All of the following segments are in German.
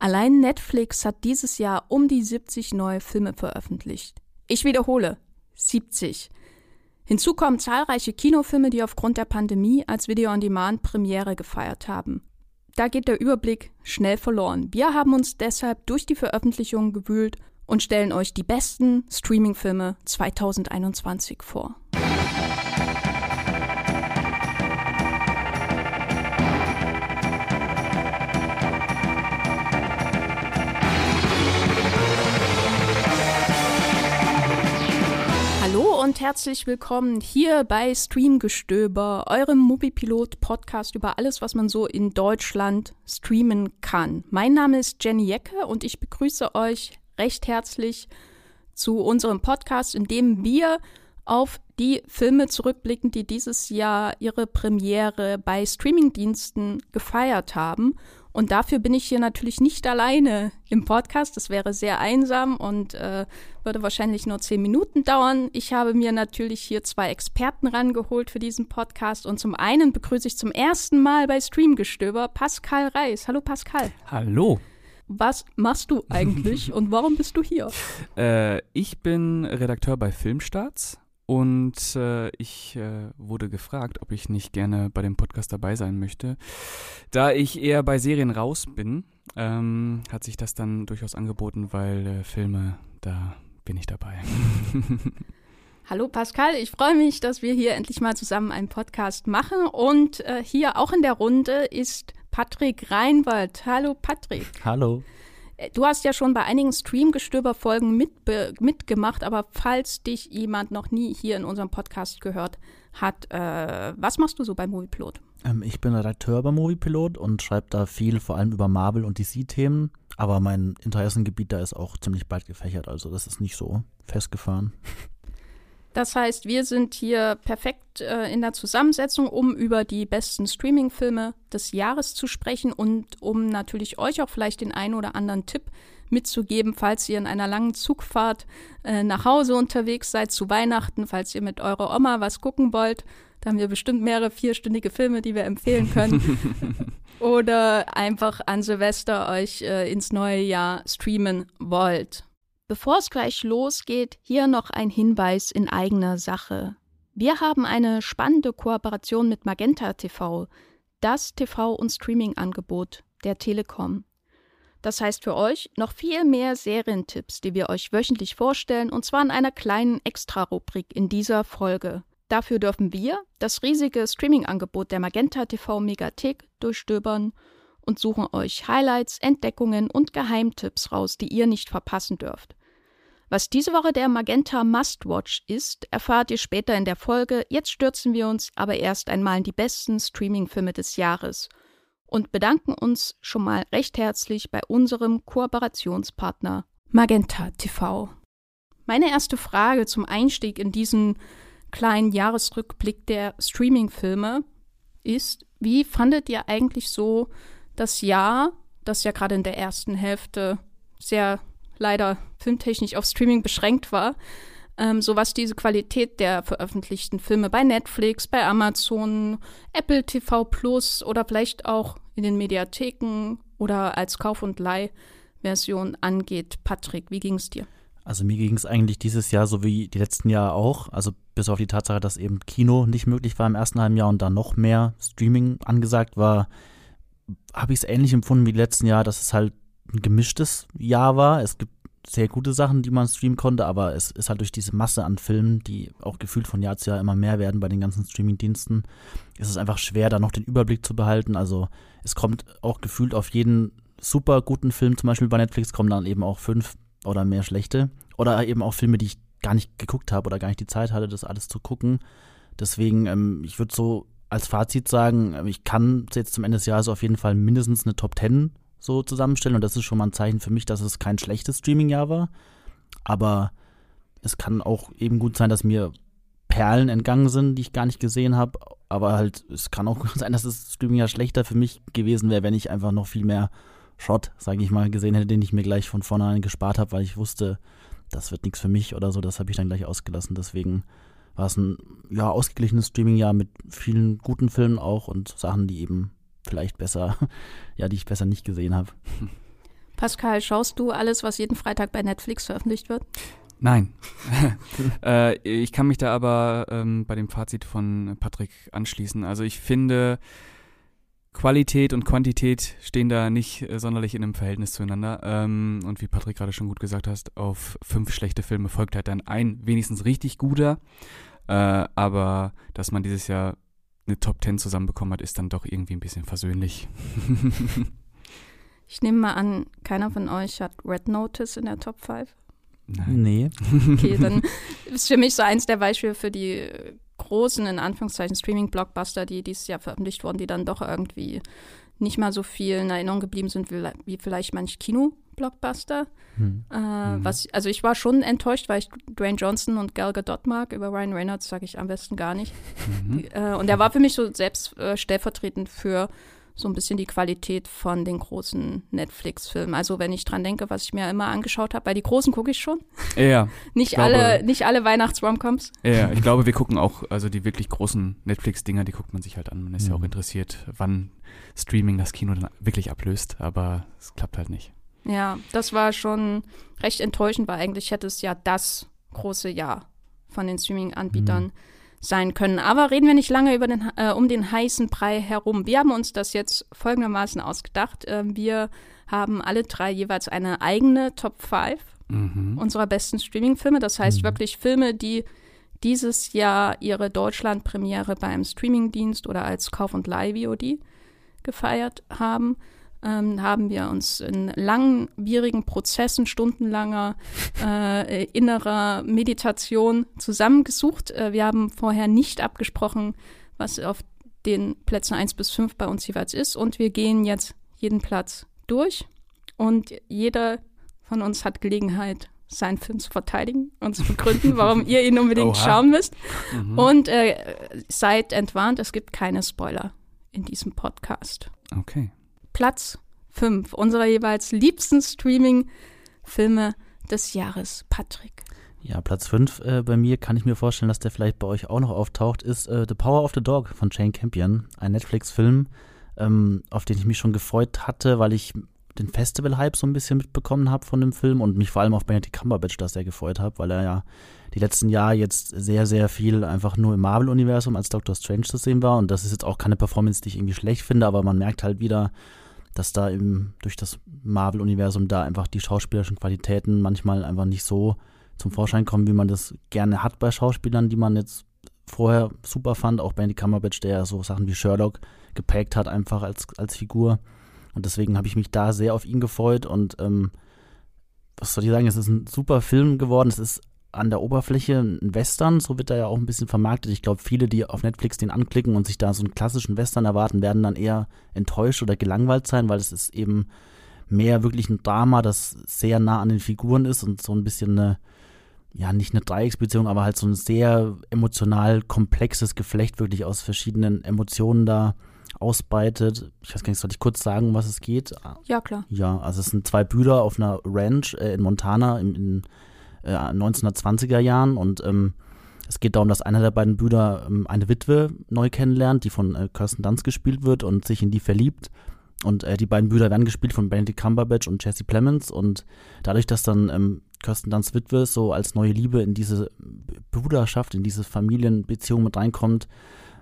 Allein Netflix hat dieses Jahr um die 70 neue Filme veröffentlicht. Ich wiederhole, 70. Hinzu kommen zahlreiche Kinofilme, die aufgrund der Pandemie als Video-on-Demand-Premiere gefeiert haben. Da geht der Überblick schnell verloren. Wir haben uns deshalb durch die Veröffentlichungen gewühlt und stellen euch die besten Streaming-Filme 2021 vor. Und herzlich willkommen hier bei Streamgestöber, eurem Moviepilot-Podcast über alles, was man so in Deutschland streamen kann. Mein Name ist Jenny Jecke und ich begrüße euch recht herzlich zu unserem Podcast, in dem wir auf die Filme zurückblicken, die dieses Jahr ihre Premiere bei Streamingdiensten gefeiert haben. Und dafür bin ich hier natürlich nicht alleine im Podcast. Das wäre sehr einsam und äh, würde wahrscheinlich nur zehn Minuten dauern. Ich habe mir natürlich hier zwei Experten rangeholt für diesen Podcast. Und zum einen begrüße ich zum ersten Mal bei Streamgestöber Pascal Reis. Hallo Pascal. Hallo. Was machst du eigentlich und warum bist du hier? Äh, ich bin Redakteur bei Filmstarts und äh, ich äh, wurde gefragt, ob ich nicht gerne bei dem Podcast dabei sein möchte. Da ich eher bei Serien raus bin, ähm, hat sich das dann durchaus angeboten, weil äh, Filme, da bin ich dabei. Hallo Pascal, ich freue mich, dass wir hier endlich mal zusammen einen Podcast machen. Und äh, hier auch in der Runde ist Patrick Reinwald. Hallo Patrick. Hallo. Du hast ja schon bei einigen Streamgestöber-Folgen mit, mitgemacht, aber falls dich jemand noch nie hier in unserem Podcast gehört hat, äh, was machst du so bei Moviepilot? Ähm, ich bin Redakteur bei Moviepilot und schreibe da viel, vor allem über Marvel- und DC-Themen. Aber mein Interessengebiet da ist auch ziemlich breit gefächert, also das ist nicht so festgefahren. Das heißt, wir sind hier perfekt äh, in der Zusammensetzung, um über die besten Streaming-Filme des Jahres zu sprechen und um natürlich euch auch vielleicht den einen oder anderen Tipp mitzugeben, falls ihr in einer langen Zugfahrt äh, nach Hause unterwegs seid zu Weihnachten, falls ihr mit eurer Oma was gucken wollt. Da haben wir bestimmt mehrere vierstündige Filme, die wir empfehlen können. oder einfach an Silvester euch äh, ins neue Jahr streamen wollt. Bevor es gleich losgeht, hier noch ein Hinweis in eigener Sache. Wir haben eine spannende Kooperation mit Magenta TV, das TV- und Streaming-Angebot der Telekom. Das heißt für euch noch viel mehr Serientipps, die wir euch wöchentlich vorstellen, und zwar in einer kleinen Extra-Rubrik in dieser Folge. Dafür dürfen wir das riesige Streaming-Angebot der Magenta TV Megathek durchstöbern und suchen euch Highlights, Entdeckungen und Geheimtipps raus, die ihr nicht verpassen dürft. Was diese Woche der Magenta Must-Watch ist, erfahrt ihr später in der Folge. Jetzt stürzen wir uns aber erst einmal in die besten Streaming-Filme des Jahres und bedanken uns schon mal recht herzlich bei unserem Kooperationspartner Magenta TV. Meine erste Frage zum Einstieg in diesen kleinen Jahresrückblick der Streaming-Filme ist, wie fandet ihr eigentlich so das Jahr, das ja gerade in der ersten Hälfte sehr leider filmtechnisch auf Streaming beschränkt war, ähm, so was diese Qualität der veröffentlichten Filme bei Netflix, bei Amazon, Apple TV Plus oder vielleicht auch in den Mediatheken oder als Kauf- und Leihversion angeht. Patrick, wie ging es dir? Also mir ging es eigentlich dieses Jahr so wie die letzten Jahre auch. Also bis auf die Tatsache, dass eben Kino nicht möglich war im ersten halben Jahr und dann noch mehr Streaming angesagt war, habe ich es ähnlich empfunden wie letzten Jahre, dass es halt ein gemischtes Jahr war. Es gibt sehr gute Sachen, die man streamen konnte, aber es ist halt durch diese Masse an Filmen, die auch gefühlt von Jahr zu Jahr immer mehr werden bei den ganzen Streaming-Diensten, ist es einfach schwer, da noch den Überblick zu behalten. Also es kommt auch gefühlt auf jeden super guten Film, zum Beispiel bei Netflix, kommen dann eben auch fünf oder mehr schlechte. Oder eben auch Filme, die ich gar nicht geguckt habe oder gar nicht die Zeit hatte, das alles zu gucken. Deswegen, ähm, ich würde so als Fazit sagen, ähm, ich kann jetzt zum Ende des Jahres auf jeden Fall mindestens eine Top 10 so zusammenstellen. Und das ist schon mal ein Zeichen für mich, dass es kein schlechtes Streaming-Jahr war. Aber es kann auch eben gut sein, dass mir Perlen entgangen sind, die ich gar nicht gesehen habe. Aber halt, es kann auch sein, dass das Streaming-Jahr schlechter für mich gewesen wäre, wenn ich einfach noch viel mehr Shot, sage ich mal, gesehen hätte, den ich mir gleich von vornherein gespart habe, weil ich wusste, das wird nichts für mich oder so. Das habe ich dann gleich ausgelassen. Deswegen war es ein ja, ausgeglichenes Streaming-Jahr mit vielen guten Filmen auch und Sachen, die eben vielleicht besser, ja, die ich besser nicht gesehen habe. Pascal, schaust du alles, was jeden Freitag bei Netflix veröffentlicht wird? Nein. äh, ich kann mich da aber ähm, bei dem Fazit von Patrick anschließen. Also ich finde, Qualität und Quantität stehen da nicht äh, sonderlich in einem Verhältnis zueinander. Ähm, und wie Patrick gerade schon gut gesagt hast, auf fünf schlechte Filme folgt halt dann ein wenigstens richtig guter. Äh, aber dass man dieses Jahr eine Top 10 zusammenbekommen hat, ist dann doch irgendwie ein bisschen versöhnlich. ich nehme mal an, keiner von euch hat Red Notice in der Top 5. Nein. Nee. Okay, dann ist für mich so eins der Beispiele für die großen, in Anführungszeichen, Streaming-Blockbuster, die dieses Jahr veröffentlicht wurden, die dann doch irgendwie nicht mal so viel in Erinnerung geblieben sind wie, wie vielleicht manch Kino-Blockbuster. Hm. Äh, mhm. was, also ich war schon enttäuscht, weil ich Dwayne Johnson und Gal Gadot mag. Über Ryan Reynolds sage ich am besten gar nicht. Mhm. Äh, und er war für mich so selbst äh, stellvertretend für so ein bisschen die Qualität von den großen Netflix-Filmen. Also wenn ich dran denke, was ich mir immer angeschaut habe, weil die großen gucke ich schon. Ja. nicht glaube, alle, nicht alle Weihnachts-Romcoms. Ja, ich glaube, wir gucken auch, also die wirklich großen Netflix-Dinger, die guckt man sich halt an. Man ist mhm. ja auch mhm. interessiert, wann Streaming das Kino dann wirklich ablöst, aber es klappt halt nicht. Ja, das war schon recht enttäuschend, weil eigentlich hätte es ja das große Jahr von den Streaming-Anbietern mhm sein können. Aber reden wir nicht lange über den, äh, um den heißen Brei herum. Wir haben uns das jetzt folgendermaßen ausgedacht. Äh, wir haben alle drei jeweils eine eigene Top 5 mhm. unserer besten Streaming-Filme. Das heißt mhm. wirklich Filme, die dieses Jahr ihre Deutschland-Premiere beim Streamingdienst oder als Kauf- und Leih-VOD gefeiert haben ähm, haben wir uns in langwierigen Prozessen, stundenlanger äh, innerer Meditation zusammengesucht. Äh, wir haben vorher nicht abgesprochen, was auf den Plätzen 1 bis 5 bei uns jeweils ist. Und wir gehen jetzt jeden Platz durch. Und jeder von uns hat Gelegenheit, seinen Film zu verteidigen und zu begründen, warum ihr ihn unbedingt Oha. schauen müsst. Mhm. Und äh, seid entwarnt, es gibt keine Spoiler in diesem Podcast. Okay. Platz 5 unserer jeweils liebsten Streaming-Filme des Jahres. Patrick. Ja, Platz 5 äh, bei mir kann ich mir vorstellen, dass der vielleicht bei euch auch noch auftaucht, ist äh, The Power of the Dog von Jane Campion. Ein Netflix-Film, ähm, auf den ich mich schon gefreut hatte, weil ich den Festival-Hype so ein bisschen mitbekommen habe von dem Film und mich vor allem auf Benedict Cumberbatch da sehr gefreut habe, weil er ja die letzten Jahre jetzt sehr, sehr viel einfach nur im Marvel-Universum als Doctor Strange zu sehen war und das ist jetzt auch keine Performance, die ich irgendwie schlecht finde, aber man merkt halt wieder, dass da eben durch das Marvel-Universum da einfach die schauspielerischen Qualitäten manchmal einfach nicht so zum Vorschein kommen, wie man das gerne hat bei Schauspielern, die man jetzt vorher super fand, auch Benny Cumberbatch, der so Sachen wie Sherlock geprägt hat, einfach als, als Figur. Und deswegen habe ich mich da sehr auf ihn gefreut und ähm, was soll ich sagen, es ist ein super Film geworden. Es ist an der Oberfläche ein Western, so wird er ja auch ein bisschen vermarktet. Ich glaube, viele, die auf Netflix den anklicken und sich da so einen klassischen Western erwarten, werden dann eher enttäuscht oder gelangweilt sein, weil es ist eben mehr wirklich ein Drama, das sehr nah an den Figuren ist und so ein bisschen eine, ja, nicht eine Dreiecksbeziehung, aber halt so ein sehr emotional komplexes Geflecht wirklich aus verschiedenen Emotionen da ausbreitet. Ich weiß gar nicht, soll ich kurz sagen, um was es geht? Ja, klar. Ja, also es sind zwei Brüder auf einer Ranch äh, in Montana, in, in äh, 1920er Jahren und ähm, es geht darum, dass einer der beiden Brüder ähm, eine Witwe neu kennenlernt, die von äh, Kirsten Dunst gespielt wird und sich in die verliebt. Und äh, die beiden Brüder werden gespielt von Benedict Cumberbatch und Jesse Plemons. Und dadurch, dass dann ähm, Kirsten Dunst Witwe so als neue Liebe in diese Bruderschaft, in diese Familienbeziehung mit reinkommt,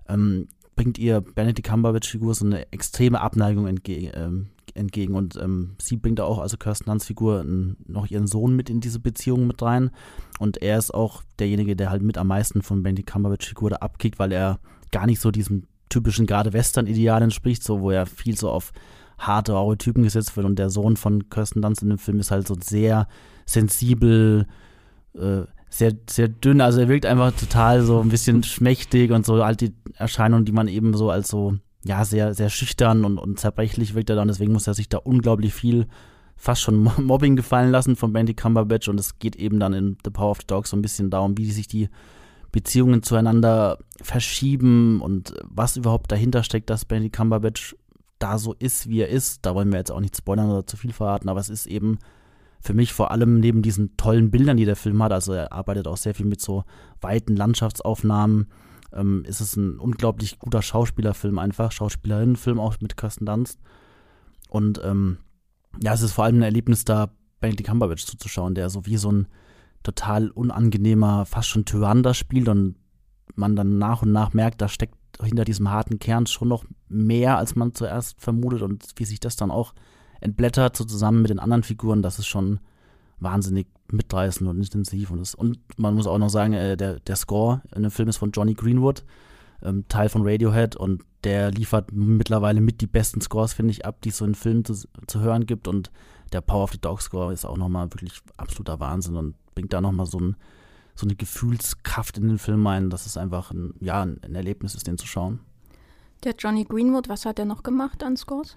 ähm, bringt ihr Benedict Cumberbatch-Figur so eine extreme Abneigung entge ähm, entgegen. Und ähm, sie bringt auch, also Kirsten Hans Figur, noch ihren Sohn mit in diese Beziehung mit rein. Und er ist auch derjenige, der halt mit am meisten von Benedict Cumberbatch Figur da abkickt, weil er gar nicht so diesem typischen gerade Western-Ideal entspricht, so wo er viel so auf harte, raue Typen gesetzt wird. Und der Sohn von Kirsten Dunst in dem Film ist halt so sehr sensibel, äh, sehr, sehr dünn. Also er wirkt einfach total so ein bisschen schmächtig und so halt die Erscheinungen, die man eben so als so ja, sehr, sehr schüchtern und, und zerbrechlich wirkt er dann. Deswegen muss er sich da unglaublich viel, fast schon Mobbing gefallen lassen von Bandy Cumberbatch. Und es geht eben dann in The Power of the Dog so ein bisschen darum, wie sich die Beziehungen zueinander verschieben und was überhaupt dahinter steckt, dass Bandy Cumberbatch da so ist, wie er ist. Da wollen wir jetzt auch nicht spoilern oder zu viel verraten, aber es ist eben für mich vor allem neben diesen tollen Bildern, die der Film hat, also er arbeitet auch sehr viel mit so weiten Landschaftsaufnahmen, ähm, ist es ein unglaublich guter Schauspielerfilm einfach, Schauspielerinnenfilm auch mit Kirsten Dunst. Und ähm, ja, es ist vor allem ein Erlebnis da, Benedict Cumberbatch zuzuschauen, der so wie so ein total unangenehmer, fast schon Tyrann spielt und man dann nach und nach merkt, da steckt hinter diesem harten Kern schon noch mehr, als man zuerst vermutet und wie sich das dann auch entblättert, so zusammen mit den anderen Figuren, das ist schon wahnsinnig mitreißend und intensiv. Und, das, und man muss auch noch sagen, äh, der, der Score in dem Film ist von Johnny Greenwood, ähm, Teil von Radiohead und der liefert mittlerweile mit die besten Scores, finde ich, ab, die es so in Filmen zu, zu hören gibt und der Power of the Dog Score ist auch nochmal wirklich absoluter Wahnsinn und bringt da nochmal so, ein, so eine Gefühlskraft in den Film ein, dass es einfach ein, ja, ein Erlebnis ist, den zu schauen. Der Johnny Greenwood, was hat er noch gemacht an Scores?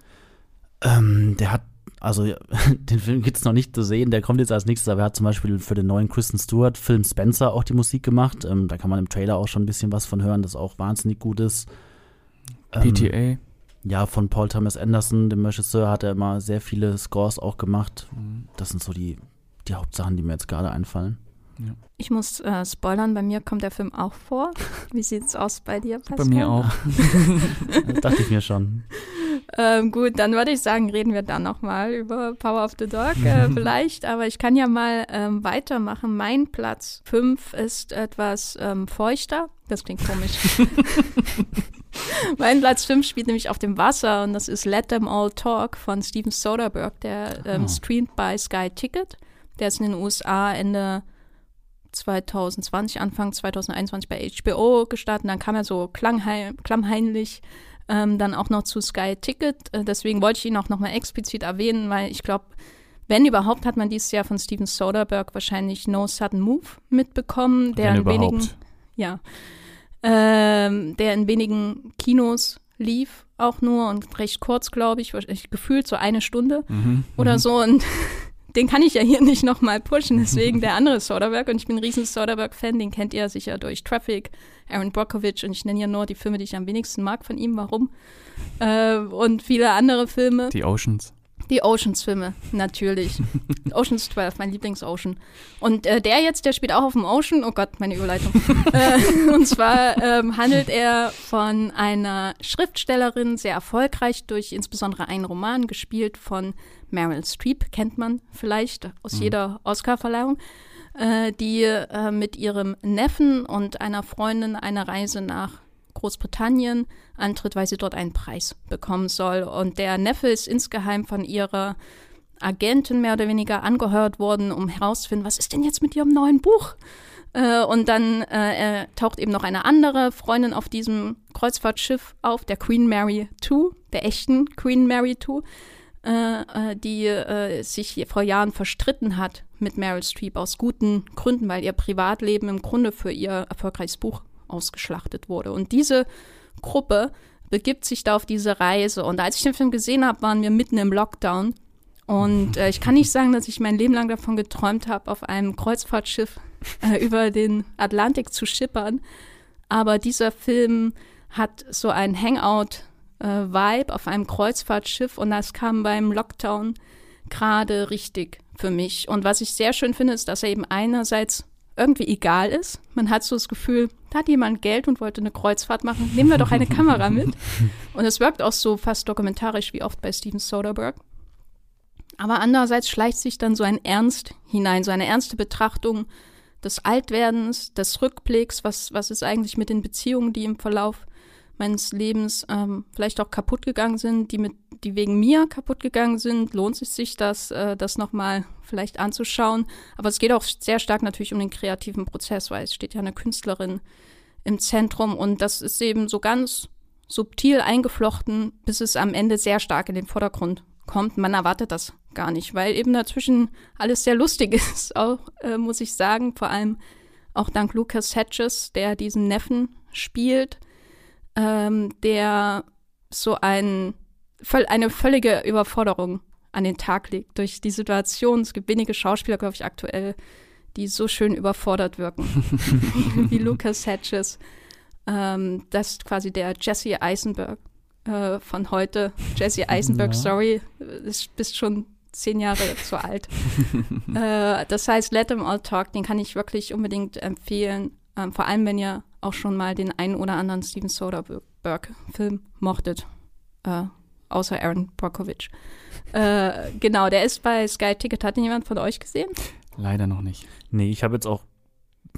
Ähm, der hat, also den Film gibt es noch nicht zu sehen, der kommt jetzt als nächstes, aber er hat zum Beispiel für den neuen Kristen Stewart Film Spencer auch die Musik gemacht. Ähm, da kann man im Trailer auch schon ein bisschen was von hören, das auch wahnsinnig gut ist. Ähm, PTA. Ja, von Paul Thomas Anderson, dem Regisseur, hat er immer sehr viele Scores auch gemacht. Mhm. Das sind so die, die Hauptsachen, die mir jetzt gerade einfallen. Ja. Ich muss äh, spoilern, bei mir kommt der Film auch vor. Wie sieht es aus bei dir, Pascal? Bei mir auch. dachte ich mir schon. Ähm, gut, dann würde ich sagen, reden wir dann nochmal über Power of the Dog äh, vielleicht. Aber ich kann ja mal ähm, weitermachen. Mein Platz 5 ist etwas ähm, feuchter. Das klingt komisch. mein Platz 5 spielt nämlich auf dem Wasser und das ist Let Them All Talk von Steven Soderbergh, der ähm, oh. streamt bei Sky Ticket. Der ist in den USA Ende 2020, Anfang 2021 bei HBO gestartet. Dann kam er so klammheimlich ähm, dann auch noch zu Sky Ticket. Äh, deswegen wollte ich ihn auch nochmal explizit erwähnen, weil ich glaube, wenn überhaupt, hat man dieses Jahr von Steven Soderbergh wahrscheinlich No Sudden Move mitbekommen, der wenn in überhaupt. wenigen, ja, ähm, der in wenigen Kinos lief auch nur und recht kurz, glaube ich, gefühlt so eine Stunde mhm, oder mhm. so und den kann ich ja hier nicht nochmal pushen, deswegen der andere Soderbergh und ich bin ein riesen Soderbergh-Fan, den kennt ihr sicher durch Traffic, Aaron Brockovich und ich nenne ja nur die Filme, die ich am wenigsten mag von ihm, warum? Äh, und viele andere Filme. Die Oceans. Die Oceans-Filme, natürlich. Oceans 12, mein Lieblings-Ocean. Und äh, der jetzt, der spielt auch auf dem Ocean. Oh Gott, meine Überleitung. äh, und zwar ähm, handelt er von einer Schriftstellerin, sehr erfolgreich durch insbesondere einen Roman, gespielt von Meryl Streep, kennt man vielleicht aus mhm. jeder Oscar-Verleihung, äh, die äh, mit ihrem Neffen und einer Freundin eine Reise nach Großbritannien antritt, weil sie dort einen Preis bekommen soll. Und der Neffe ist insgeheim von ihrer Agentin mehr oder weniger angehört worden, um herauszufinden, was ist denn jetzt mit ihrem neuen Buch? Äh, und dann äh, taucht eben noch eine andere Freundin auf diesem Kreuzfahrtschiff auf, der Queen Mary II, der echten Queen Mary II, äh, äh die äh, sich vor Jahren verstritten hat mit Meryl Streep aus guten Gründen, weil ihr Privatleben im Grunde für ihr erfolgreiches Buch ausgeschlachtet wurde. Und diese Gruppe begibt sich da auf diese Reise. Und als ich den Film gesehen habe, waren wir mitten im Lockdown. Und äh, ich kann nicht sagen, dass ich mein Leben lang davon geträumt habe, auf einem Kreuzfahrtschiff äh, über den Atlantik zu schippern. Aber dieser Film hat so ein Hangout-Vibe äh, auf einem Kreuzfahrtschiff und das kam beim Lockdown gerade richtig für mich. Und was ich sehr schön finde, ist, dass er eben einerseits irgendwie egal ist. Man hat so das Gefühl, da hat jemand Geld und wollte eine Kreuzfahrt machen. Nehmen wir doch eine Kamera mit. Und es wirkt auch so fast dokumentarisch wie oft bei Steven Soderbergh. Aber andererseits schleicht sich dann so ein Ernst hinein, so eine ernste Betrachtung des Altwerdens, des Rückblicks, was, was ist eigentlich mit den Beziehungen, die im Verlauf meines Lebens ähm, vielleicht auch kaputt gegangen sind, die mit, die wegen mir kaputt gegangen sind, lohnt es sich das, äh, das nochmal vielleicht anzuschauen. Aber es geht auch sehr stark natürlich um den kreativen Prozess, weil es steht ja eine Künstlerin im Zentrum und das ist eben so ganz subtil eingeflochten, bis es am Ende sehr stark in den Vordergrund kommt. Man erwartet das gar nicht, weil eben dazwischen alles sehr lustig ist, auch, äh, muss ich sagen. Vor allem auch dank Lucas Hedges, der diesen Neffen spielt ähm, der so ein, eine völlige Überforderung an den Tag legt durch die Situation. Es gibt wenige Schauspieler, glaube ich, aktuell, die so schön überfordert wirken wie Lucas Hedges. Ähm, das ist quasi der Jesse Eisenberg äh, von heute. Jesse Eisenberg, ja. sorry, du bist schon zehn Jahre zu alt. äh, das heißt, Let Them All Talk, den kann ich wirklich unbedingt empfehlen. Ähm, vor allem, wenn ihr auch schon mal den einen oder anderen Steven Soderbergh-Film mochtet. Äh, außer Aaron Brockovich. Äh, genau, der ist bei Sky Ticket. Hat ihn jemand von euch gesehen? Leider noch nicht. Nee, ich habe jetzt auch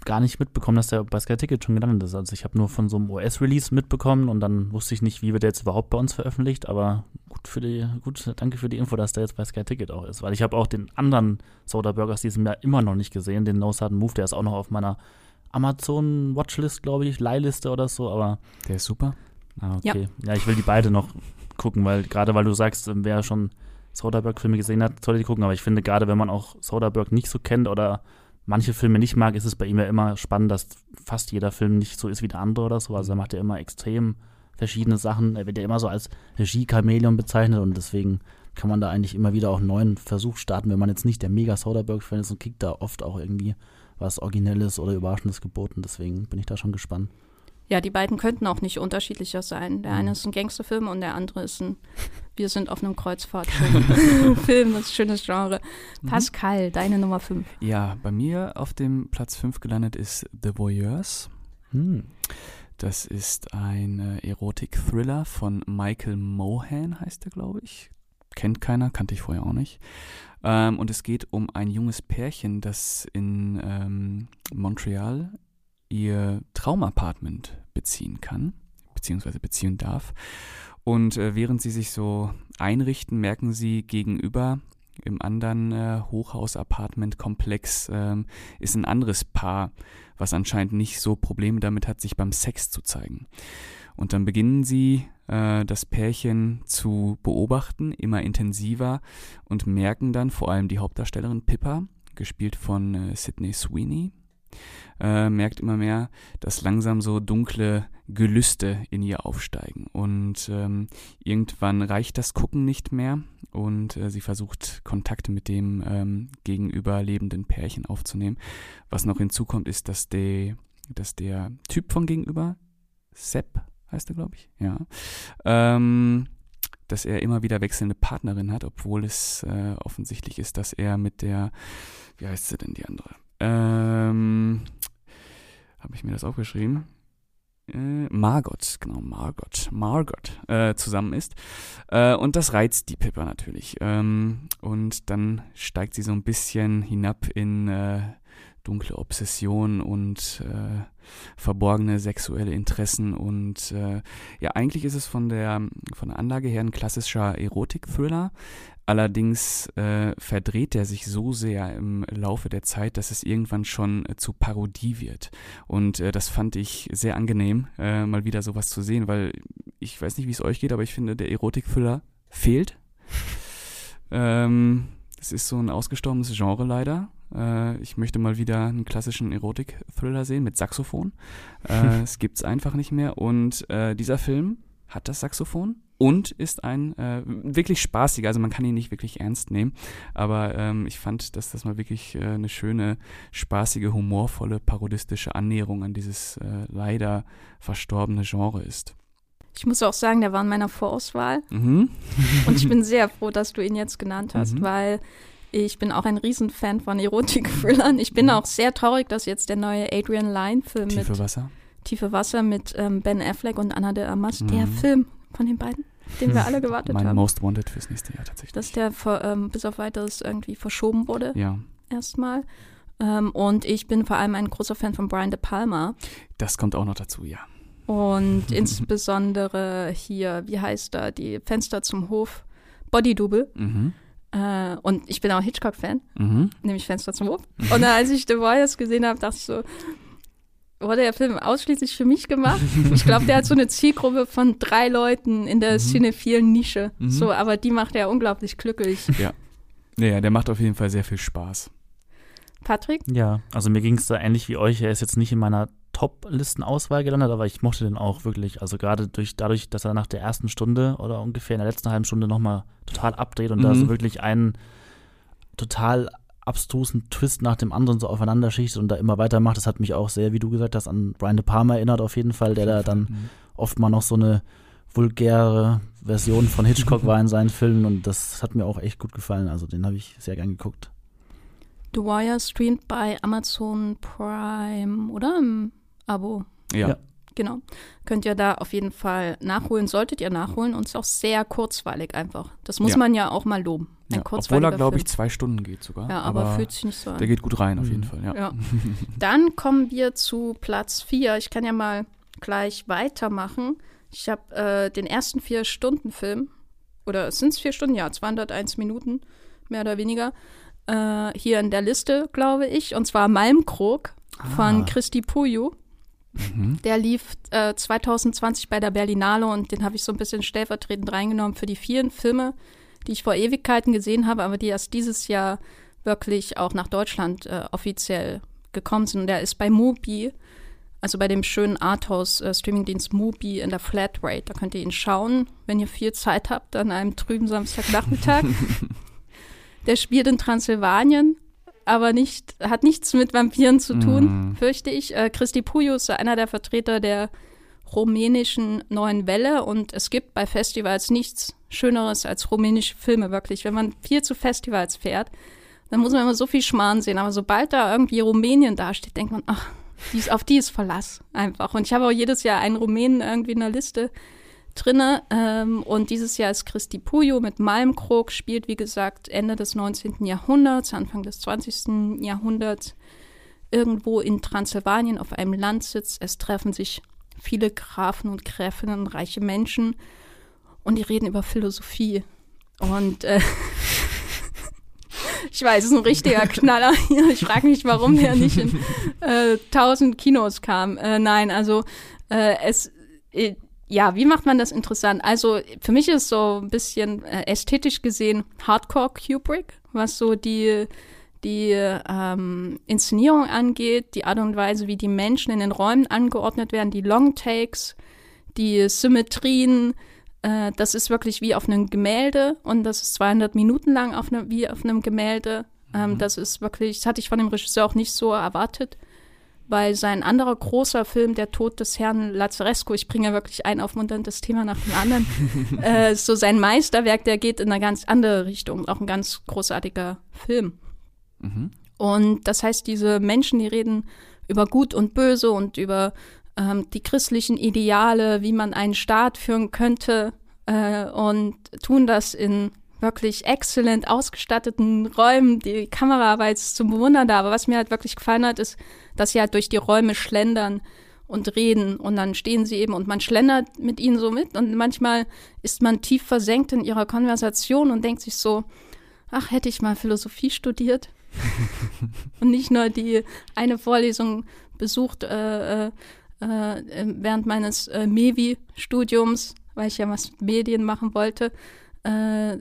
gar nicht mitbekommen, dass der bei Sky Ticket schon gelandet ist. Also ich habe nur von so einem US-Release mitbekommen und dann wusste ich nicht, wie wird der jetzt überhaupt bei uns veröffentlicht, aber gut für die, gut, danke für die Info, dass der jetzt bei Sky Ticket auch ist. Weil ich habe auch den anderen Soda Burgers diesem Jahr immer noch nicht gesehen, den No Sudden Move, der ist auch noch auf meiner Amazon Watchlist, glaube ich, Leihliste oder so, aber. Der ist super. Ah, okay. Ja. ja, ich will die beide noch gucken, weil gerade weil du sagst, wer schon Soderbergh-Filme gesehen hat, sollte die gucken. Aber ich finde, gerade wenn man auch Soderbergh nicht so kennt oder manche Filme nicht mag, ist es bei ihm ja immer spannend, dass fast jeder Film nicht so ist wie der andere oder so. Also er macht ja immer extrem verschiedene Sachen. Er wird ja immer so als Regie-Chameleon bezeichnet und deswegen kann man da eigentlich immer wieder auch einen neuen Versuch starten, wenn man jetzt nicht der mega Soderbergh-Fan ist und kriegt da oft auch irgendwie was Originelles oder Überraschendes geboten. Deswegen bin ich da schon gespannt. Ja, die beiden könnten auch nicht unterschiedlicher sein. Der eine mhm. ist ein Gangsterfilm und der andere ist ein Wir sind auf einem Kreuzfahrtfilm. das ist ein schönes Genre. Mhm. Pascal, deine Nummer 5. Ja, bei mir auf dem Platz 5 gelandet ist The Voyeurs. Hm. Das ist ein äh, Erotik-Thriller von Michael Mohan, heißt er, glaube ich. Kennt keiner, kannte ich vorher auch nicht. Ähm, und es geht um ein junges Pärchen, das in ähm, Montreal ihr Traumapartment beziehen kann, beziehungsweise beziehen darf. Und äh, während sie sich so einrichten, merken sie gegenüber im anderen äh, Hochhaus-Apartment-Komplex äh, ist ein anderes Paar, was anscheinend nicht so Probleme damit hat, sich beim Sex zu zeigen. Und dann beginnen sie, äh, das Pärchen zu beobachten, immer intensiver und merken dann, vor allem die Hauptdarstellerin Pippa, gespielt von äh, Sydney Sweeney, äh, merkt immer mehr, dass langsam so dunkle Gelüste in ihr aufsteigen. Und ähm, irgendwann reicht das Gucken nicht mehr und äh, sie versucht Kontakte mit dem ähm, gegenüber lebenden Pärchen aufzunehmen. Was noch hinzukommt, ist, dass, der, dass der Typ von gegenüber, Sepp heißt er, glaube ich, ja, ähm, dass er immer wieder wechselnde Partnerin hat, obwohl es äh, offensichtlich ist, dass er mit der, wie heißt sie denn die andere? Ähm, habe ich mir das aufgeschrieben? Äh, Margot, genau, Margot, Margot äh, zusammen ist. Äh, und das reizt die Pippa natürlich. Ähm, und dann steigt sie so ein bisschen hinab in äh, dunkle Obsession und äh, verborgene sexuelle Interessen und äh, ja eigentlich ist es von der von der Anlage her ein klassischer Erotik-Thriller, Allerdings äh, verdreht er sich so sehr im Laufe der Zeit, dass es irgendwann schon äh, zu Parodie wird. Und äh, das fand ich sehr angenehm, äh, mal wieder sowas zu sehen, weil ich weiß nicht, wie es euch geht, aber ich finde, der Erotikfüller fehlt. ähm, es ist so ein ausgestorbenes Genre leider. Äh, ich möchte mal wieder einen klassischen Erotik-Thriller sehen mit Saxophon. Äh, es gibt es einfach nicht mehr. Und dieser Film hat das Saxophon und ist ein äh, wirklich spaßiger, also man kann ihn nicht wirklich ernst nehmen, aber ähm, ich fand, dass das mal wirklich äh, eine schöne, spaßige, humorvolle, parodistische Annäherung an dieses äh, leider verstorbene Genre ist. Ich muss auch sagen, der war in meiner Vorauswahl mhm. und ich bin sehr froh, dass du ihn jetzt genannt hast, mhm. weil ich bin auch ein Riesenfan von Erotik-Thrillern. Ich bin mhm. auch sehr traurig, dass jetzt der neue Adrian Lyne-Film mit Tiefe Wasser Tiefe Wasser mit ähm, Ben Affleck und Anna de Armas, der mhm. Film von den beiden den wir alle gewartet Mein haben. Most Wanted fürs nächste Jahr tatsächlich. Dass der vor, ähm, bis auf weiteres irgendwie verschoben wurde. Ja. Erstmal. Ähm, und ich bin vor allem ein großer Fan von Brian De Palma. Das kommt auch noch dazu, ja. Und insbesondere hier, wie heißt da, die Fenster zum Hof, Body Double. Mhm. Äh, und ich bin auch Hitchcock-Fan, mhm. nämlich Fenster zum Hof. Mhm. Und als ich The Warriors gesehen habe, dachte ich so, wurde der Film ausschließlich für mich gemacht. Ich glaube, der hat so eine Zielgruppe von drei Leuten in der mhm. cinephilen Nische. Mhm. So, aber die macht er unglaublich glücklich. Ja. Naja, der macht auf jeden Fall sehr viel Spaß. Patrick? Ja, also mir ging es da ähnlich wie euch. Er ist jetzt nicht in meiner Top-Listenauswahl gelandet, aber ich mochte den auch wirklich. Also gerade durch, dadurch, dass er nach der ersten Stunde oder ungefähr in der letzten halben Stunde nochmal total abdreht und mhm. da so wirklich einen total abstrusen Twist nach dem anderen so aufeinander schichtet und da immer weitermacht. Das hat mich auch sehr, wie du gesagt hast, an Brian De Palma erinnert auf jeden Fall, der da dann mhm. oft mal noch so eine vulgäre Version von Hitchcock war in seinen Filmen und das hat mir auch echt gut gefallen. Also den habe ich sehr gern geguckt. The Wire streamt bei Amazon Prime, oder? Im Abo. Ja. ja. Genau. Könnt ihr da auf jeden Fall nachholen, solltet ihr nachholen und es ist auch sehr kurzweilig einfach. Das muss Ja. man ja auch mal loben. Ein Ja, obwohl er, glaube ich, zwei Stunden geht sogar. Ja, aber, fühlt sich nicht so an. der geht gut rein, auf jeden Mhm. Fall, ja. Ja. Dann kommen wir zu Platz 4. Ich kann ja mal gleich weitermachen. Ich habe äh, den ersten Vier-Stunden-Film, oder sind es vier Stunden? Ja, 201 Minuten, mehr oder weniger, äh, hier in der Liste, glaube ich. Und zwar Malmkrog von Ah. Christi Puyo. Mhm. Der lief äh, 2020 bei der Berlinale und den habe ich so ein bisschen stellvertretend reingenommen für die vielen Filme, die ich vor Ewigkeiten gesehen habe, aber die erst dieses Jahr wirklich auch nach Deutschland äh, offiziell gekommen sind. Und der ist bei Mubi, also bei dem schönen Arthouse-Streamingdienst Mubi in der Flatrate. Da könnt ihr ihn schauen, wenn ihr viel Zeit habt an einem trüben Samstagnachmittag. der spielt in Transsilvanien, aber nicht, hat nichts mit Vampiren zu tun, Mhm. fürchte ich. Äh, Christi Puyo ist einer der Vertreter der rumänischen Neuen Welle und es gibt bei Festivals nichts Schöneres als rumänische Filme, wirklich. Wenn man viel zu Festivals fährt, dann muss man immer so viel Schmarrn sehen. Aber sobald da irgendwie Rumänien dasteht, denkt man, ach, die ist, auf die ist Verlass einfach. Und ich habe auch jedes Jahr einen Rumänen irgendwie in der Liste drinne. Ähm, und dieses Jahr ist Christi Puyo mit Malmkrog, spielt wie gesagt Ende des 19. Jahrhunderts, Anfang des 20. Jahrhunderts, irgendwo in Transsilvanien auf einem Landsitz. Es treffen sich viele Grafen und Gräfinnen, reiche Menschen und die reden über Philosophie. Und äh, ich weiß, es ist ein richtiger Knaller hier. Ich frage mich, warum der nicht in äh, tausend Kinos kam. Äh, nein, also äh, es, äh, ja, wie macht man das interessant? Also für mich ist so ein bisschen äh, ästhetisch gesehen Hardcore Kubrick, was so die die ähm, Inszenierung angeht, die Art und Weise, wie die Menschen in den Räumen angeordnet werden, die Long Takes, die Symmetrien, äh, das ist wirklich wie auf einem Gemälde und das ist 200 Minuten lang auf ne, wie auf einem Gemälde. Ähm, Das ist wirklich, das hatte ich von dem Regisseur auch nicht so erwartet, weil sein anderer großer Film, Der Tod des Herrn Lazarescu, ich bringe ja wirklich ein aufmunterndes Thema nach dem anderen, äh, so sein Meisterwerk, der geht in eine ganz andere Richtung, auch ein ganz großartiger Film. Mhm. Und das heißt, diese Menschen, die reden über Gut und Böse und über ähm, die christlichen Ideale, wie man einen Staat führen könnte äh, und tun das in wirklich exzellent ausgestatteten Räumen. Die Kameraarbeit ist zum Bewundern da. Aber was mir halt wirklich gefallen hat, ist, dass sie halt durch die Räume schlendern und reden und dann stehen sie eben und man schlendert mit ihnen so mit und manchmal ist man tief versenkt in ihrer Konversation und denkt sich so, ach, hätte ich mal Philosophie studiert und nicht nur die eine Vorlesung besucht äh, äh, äh, während meines äh, Mevi-Studiums, weil ich ja was mit Medien machen wollte. Äh,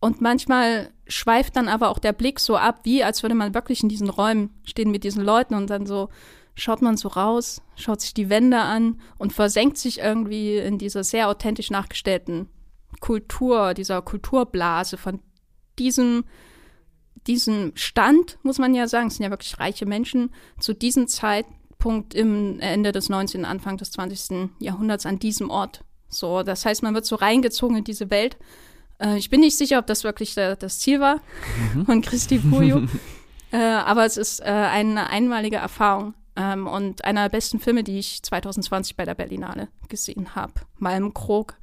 und manchmal schweift dann aber auch der Blick so ab, wie als würde man wirklich in diesen Räumen stehen mit diesen Leuten und dann so schaut man so raus, schaut sich die Wände an und versenkt sich irgendwie in dieser sehr authentisch nachgestellten Kultur, dieser Kulturblase von diesem diesem Stand, muss man ja sagen, es sind ja wirklich reiche Menschen, zu diesem Zeitpunkt im Ende des 19., Anfang des 20. Jahrhunderts an diesem Ort. So, das heißt, man wird so reingezogen in diese Welt. Äh, ich bin nicht sicher, ob das wirklich der, das Ziel war von Christi Puyo, äh, aber es ist äh, eine einmalige Erfahrung ähm, und einer der besten Filme, die ich 2020 bei der Berlinale gesehen habe. Malmkrog.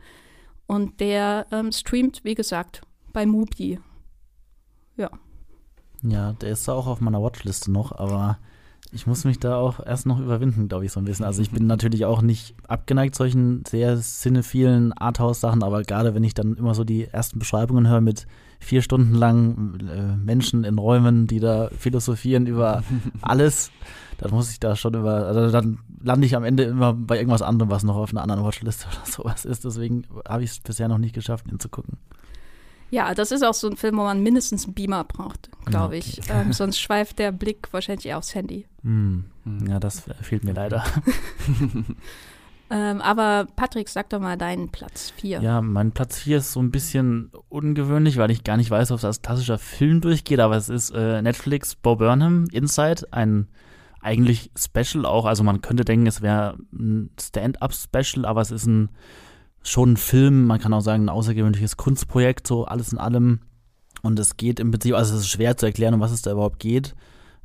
Und der ähm, streamt, wie gesagt, bei Mubi. Ja. Ja, der ist auch auf meiner Watchliste noch, aber ich muss mich da auch erst noch überwinden, glaube ich, so ein bisschen. Also ich bin natürlich auch nicht abgeneigt solchen sehr cinephilen Arthouse-Sachen, aber gerade wenn ich dann immer so die ersten Beschreibungen höre mit vier Stunden lang äh, Menschen in Räumen, die da philosophieren über alles, dann muss ich da schon über, also dann lande ich am Ende immer bei irgendwas anderem, was noch auf einer anderen Watchliste oder sowas ist. Deswegen habe ich es bisher noch nicht geschafft, ihn zu gucken. Ja, das ist auch so ein Film, wo man mindestens einen Beamer braucht, glaube ich. okay. Ähm, sonst schweift der Blick wahrscheinlich eher aufs Handy. Hm. Hm. Ja, das fehlt mir leider. Ähm, aber Patrick, sag doch mal deinen Platz 4. Ja, mein Platz 4 ist so ein bisschen ungewöhnlich, weil ich gar nicht weiß, ob es als klassischer Film durchgeht, aber es ist äh, Netflix Bo Burnham Inside, ein eigentlich Special auch. Also man könnte denken, es wäre ein Stand-up-Special, aber es ist ein schon ein Film, man kann auch sagen, ein außergewöhnliches Kunstprojekt, so alles in allem. Und es geht im Prinzip, also es ist schwer zu erklären, um was es da überhaupt geht.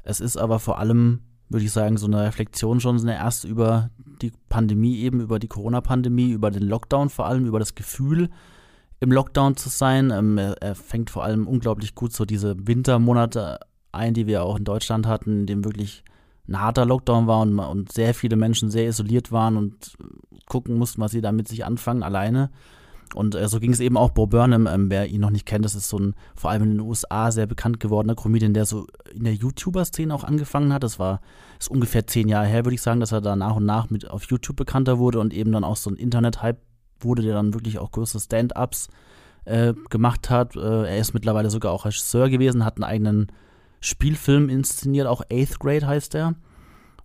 Es ist aber vor allem würde ich sagen, so eine Reflexion schon erst über die Pandemie, eben über die Corona-Pandemie, über den Lockdown vor allem, über das Gefühl, im Lockdown zu sein. Ähm, er, er, fängt vor allem unglaublich gut so diese Wintermonate ein, die wir auch in Deutschland hatten, in dem wirklich ein harter Lockdown war und, und sehr viele Menschen sehr isoliert waren und gucken mussten, was sie damit sich anfangen, alleine. Und äh, so ging es eben auch Bo Burnham, ähm, wer ihn noch nicht kennt, das ist so ein vor allem in den USA sehr bekannt gewordener Comedian, der so in der YouTuber-Szene auch angefangen hat. Das war ist ungefähr zehn Jahre her, würde ich sagen, dass er da nach und nach mit auf YouTube bekannter wurde und eben dann auch so ein Internet-Hype wurde, der dann wirklich auch größere Stand-ups äh, gemacht hat. Äh, er ist mittlerweile sogar auch Regisseur gewesen, hat einen eigenen Spielfilm inszeniert, auch Eighth Grade heißt er.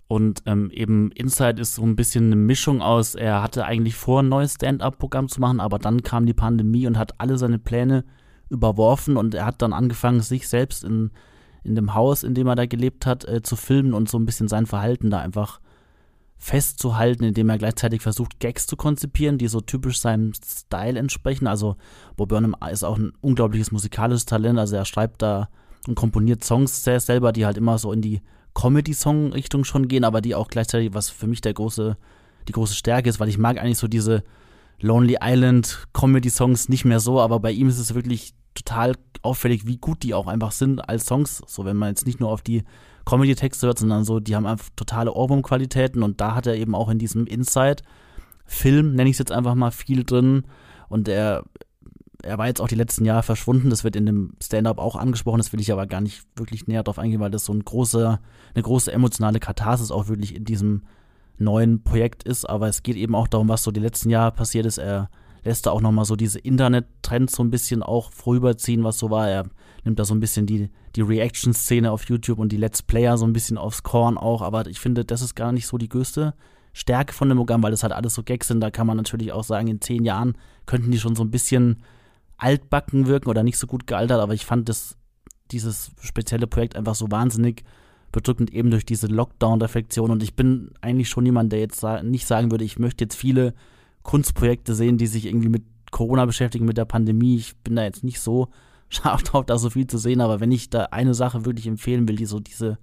Und ähm, eben Inside ist so ein bisschen eine Mischung aus, er hatte eigentlich vor, ein neues Stand-up-Programm zu machen, aber dann kam die Pandemie und hat alle seine Pläne überworfen und er hat dann angefangen, sich selbst in, in dem Haus, in dem er da gelebt hat, äh, zu filmen und so ein bisschen sein Verhalten da einfach festzuhalten, indem er gleichzeitig versucht, Gags zu konzipieren, die so typisch seinem Style entsprechen. Also Bob Burnham ist auch ein unglaubliches musikalisches Talent, also er schreibt da und komponiert Songs selber, die halt immer so in die Comedy-Song-Richtung schon gehen, aber die auch gleichzeitig, was für mich der große, die große Stärke ist, weil ich mag eigentlich so diese Lonely Island Comedy-Songs nicht mehr so, aber bei ihm ist es wirklich total auffällig, wie gut die auch einfach sind als Songs. So, wenn man jetzt nicht nur auf die Comedy-Texte hört, sondern so, die haben einfach totale Ohrwurm-Qualitäten und da hat er eben auch in diesem Inside-Film, nenne ich es jetzt einfach mal, viel drin und er er war jetzt auch die letzten Jahre verschwunden. Das wird in dem Stand-up auch angesprochen. Das will ich aber gar nicht wirklich näher drauf eingehen, weil das so ein große, eine große emotionale Katharsis auch wirklich in diesem neuen Projekt ist. Aber es geht eben auch darum, was so die letzten Jahre passiert ist. Er lässt da auch nochmal so diese Internet-Trends so ein bisschen auch vorüberziehen, was so war. Er nimmt da so ein bisschen die, die Reaction-Szene auf YouTube und die Let's Player so ein bisschen aufs Korn auch. Aber ich finde, das ist gar nicht so die größte Stärke von dem Programm, weil das halt alles so Gags sind. Da kann man natürlich auch sagen, in zehn Jahren könnten die schon so ein bisschen altbacken wirken oder nicht so gut gealtert, aber ich fand das, dieses spezielle Projekt einfach so wahnsinnig bedrückend, eben durch diese Lockdown-Reflexion. Und ich bin eigentlich schon jemand, der jetzt nicht sagen würde, ich möchte jetzt viele Kunstprojekte sehen, die sich irgendwie mit Corona beschäftigen, mit der Pandemie. Ich bin da jetzt nicht so scharf drauf, da so viel zu sehen, aber wenn ich da eine Sache wirklich empfehlen will, die so diese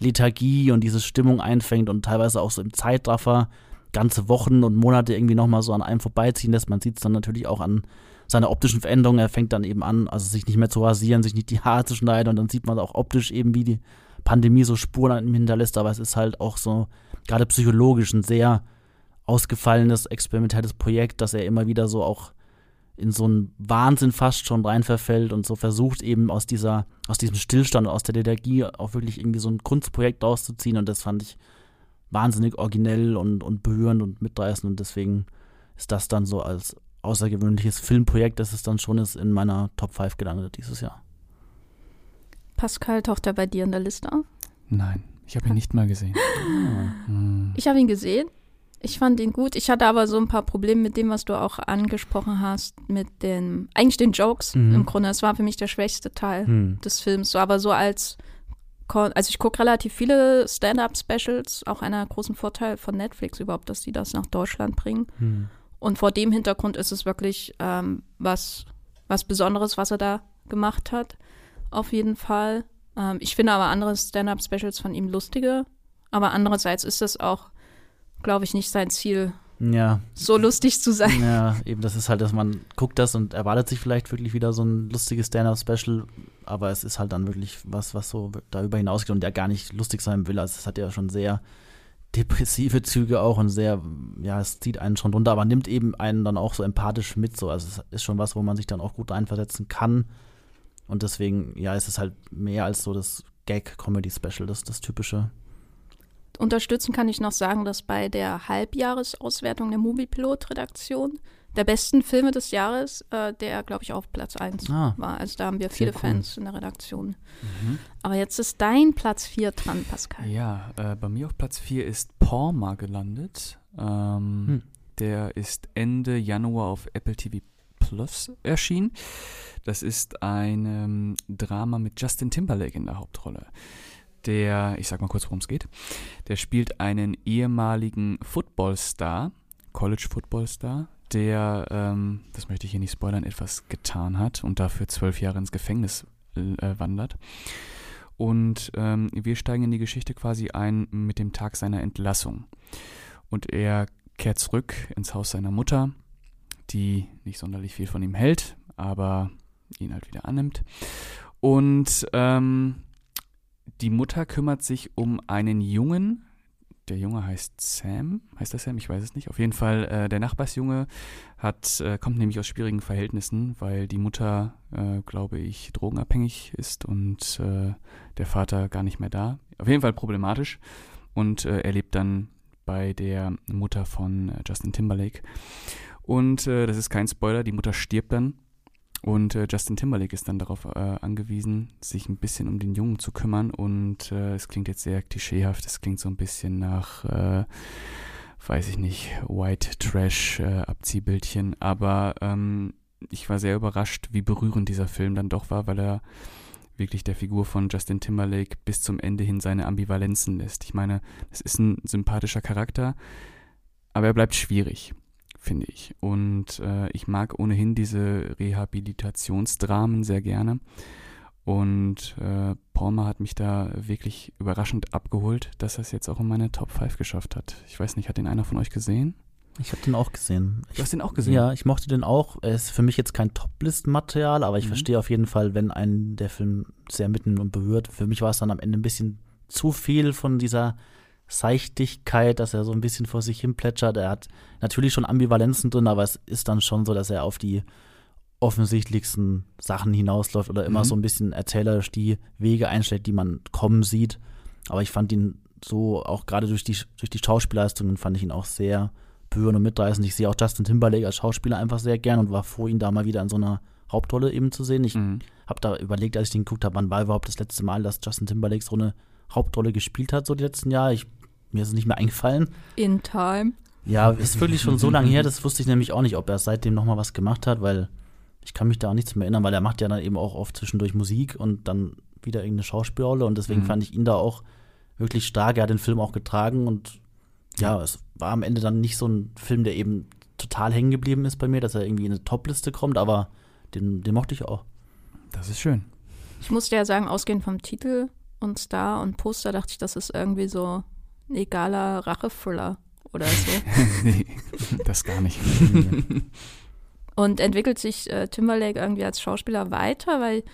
Lethargie und diese Stimmung einfängt und teilweise auch so im Zeitraffer ganze Wochen und Monate irgendwie nochmal so an einem vorbeiziehen lässt. Man sieht es dann natürlich auch an seine optischen Veränderungen. Er fängt dann eben an, also sich nicht mehr zu rasieren, sich nicht die Haare zu schneiden und dann sieht man auch optisch eben, wie die Pandemie so Spuren an ihm hinterlässt. Aber es ist halt auch so, gerade psychologisch, ein sehr ausgefallenes, experimentelles Projekt, dass er immer wieder so auch in so einen Wahnsinn fast schon rein verfällt und so versucht eben aus dieser, aus diesem Stillstand, aus der Lethargie auch wirklich irgendwie so ein Kunstprojekt rauszuziehen und das fand ich wahnsinnig originell und, und berührend und mitreißend und deswegen ist das dann so als außergewöhnliches Filmprojekt, das es dann schon ist, in meiner Top 5 gelandet dieses Jahr. Pascal, taucht er bei dir in der Liste auf? Nein, ich habe ihn nicht mal gesehen. Hm. Ich habe ihn gesehen. Ich fand ihn gut. Ich hatte aber so ein paar Probleme mit dem, was du auch angesprochen hast, mit den, eigentlich den Jokes mhm. im Grunde. Es war für mich der schwächste Teil mhm. des Films. So, aber so als, also ich gucke relativ viele Stand-up-Specials, auch einer großen Vorteil von Netflix überhaupt, dass die das nach Deutschland bringen. Mhm. Und vor dem Hintergrund ist es wirklich ähm, was, was Besonderes, was er da gemacht hat. Auf jeden Fall. Ähm, ich finde aber andere Stand-up-Specials von ihm lustiger. Aber andererseits ist das auch, glaube ich, nicht sein Ziel, ja. so lustig zu sein. Ja, eben das ist halt, dass man guckt das und erwartet sich vielleicht wirklich wieder so ein lustiges Stand-up-Special, aber es ist halt dann wirklich was, was so darüber hinausgeht und der gar nicht lustig sein will. Also es hat ja schon sehr depressive Züge auch und sehr, ja, es zieht einen schon runter, aber nimmt eben einen dann auch so empathisch mit. So. Also es ist schon was, wo man sich dann auch gut einversetzen kann. Und deswegen, ja, ist es halt mehr als so das Gag-Comedy-Special, das, das typische. Unterstützen kann ich noch sagen, dass bei der Halbjahresauswertung der Moviepilot-Redaktion der besten Filme des Jahres, äh, der, glaube ich, auf Platz 1 ah, war. Also da haben wir viele cool. Fans in der Redaktion. Mhm. Aber jetzt ist dein Platz 4 dran, Pascal. Ja, äh, bei mir auf Platz 4 ist Palma gelandet. Ähm, hm. Der ist Ende Januar auf Apple TV Plus erschienen. Das ist ein ähm, Drama mit Justin Timberlake in der Hauptrolle. Der, ich sag mal kurz, worum es geht. Der spielt einen ehemaligen Footballstar, College-Footballstar, der, ähm, das möchte ich hier nicht spoilern, etwas getan hat und dafür zwölf Jahre ins Gefängnis äh, wandert. Und ähm, wir steigen in die Geschichte quasi ein mit dem Tag seiner Entlassung. Und er kehrt zurück ins Haus seiner Mutter, die nicht sonderlich viel von ihm hält, aber ihn halt wieder annimmt. Und ähm, die Mutter kümmert sich um einen Jungen. Der Junge heißt Sam. Heißt das Sam? Ich weiß es nicht. Auf jeden Fall, äh, der Nachbarsjunge hat, äh, kommt nämlich aus schwierigen Verhältnissen, weil die Mutter, äh, glaube ich, drogenabhängig ist und äh, der Vater gar nicht mehr da. Auf jeden Fall problematisch. Und äh, er lebt dann bei der Mutter von äh, Justin Timberlake. Und das ist kein Spoiler, die Mutter stirbt dann und äh, Justin Timberlake ist dann darauf äh, angewiesen, sich ein bisschen um den Jungen zu kümmern. Und äh, es klingt jetzt sehr klischeehaft, es klingt so ein bisschen nach, äh, weiß ich nicht, White Trash äh, Abziehbildchen. Aber ähm, ich war sehr überrascht, wie berührend dieser Film dann doch war, weil er wirklich der Figur von Justin Timberlake bis zum Ende hin seine Ambivalenzen lässt. Ich meine, es ist ein sympathischer Charakter, aber er bleibt schwierig finde ich. Und äh, ich mag ohnehin diese Rehabilitationsdramen sehr gerne. Und äh, Palmer hat mich da wirklich überraschend abgeholt, dass er es jetzt auch in meine Top 5 geschafft hat. Ich weiß nicht, hat den einer von euch gesehen? Ich habe den auch gesehen. Du hast den auch gesehen? Ja, ich mochte den auch. Er ist für mich jetzt kein Top-List-Material, aber ich mhm. verstehe auf jeden Fall, wenn einen der Film sehr mitten und berührt. Für mich war es dann am Ende ein bisschen zu viel von dieser Seichtigkeit, dass er so ein bisschen vor sich hin plätschert. Er hat natürlich schon Ambivalenzen drin, aber es ist dann schon so, dass er auf die offensichtlichsten Sachen hinausläuft oder immer mhm. so ein bisschen erzählerisch die Wege einschlägt, die man kommen sieht. Aber ich fand ihn so, auch gerade durch die, durch die Schauspielleistungen, fand ich ihn auch sehr berührend und mitreißend. Ich sehe auch Justin Timberlake als Schauspieler einfach sehr gern und war froh, ihn da mal wieder in so einer Hauptrolle eben zu sehen. Ich mhm. habe da überlegt, als ich den geguckt habe, wann war überhaupt das letzte Mal, dass Justin Timberlake so eine Hauptrolle gespielt hat, so die letzten Jahre. Ich mir ist es nicht mehr eingefallen. In Time. Ja, ist wirklich schon so lange her, das wusste ich nämlich auch nicht, ob er seitdem nochmal was gemacht hat, weil ich kann mich da auch nichts mehr erinnern, weil er macht ja dann eben auch oft zwischendurch Musik und dann wieder irgendeine Schauspielrolle und deswegen mhm. fand ich ihn da auch wirklich stark. Er hat den Film auch getragen und ja, es war am Ende dann nicht so ein Film, der eben total hängen geblieben ist bei mir, dass er irgendwie in eine Topliste kommt, aber den, den mochte ich auch. Das ist schön. Ich musste ja sagen, ausgehend vom Titel und Star und Poster dachte ich, das ist irgendwie so egaler Rache-Thriller oder so. nee, das gar nicht. Und entwickelt sich äh, Timberlake irgendwie als Schauspieler weiter, weil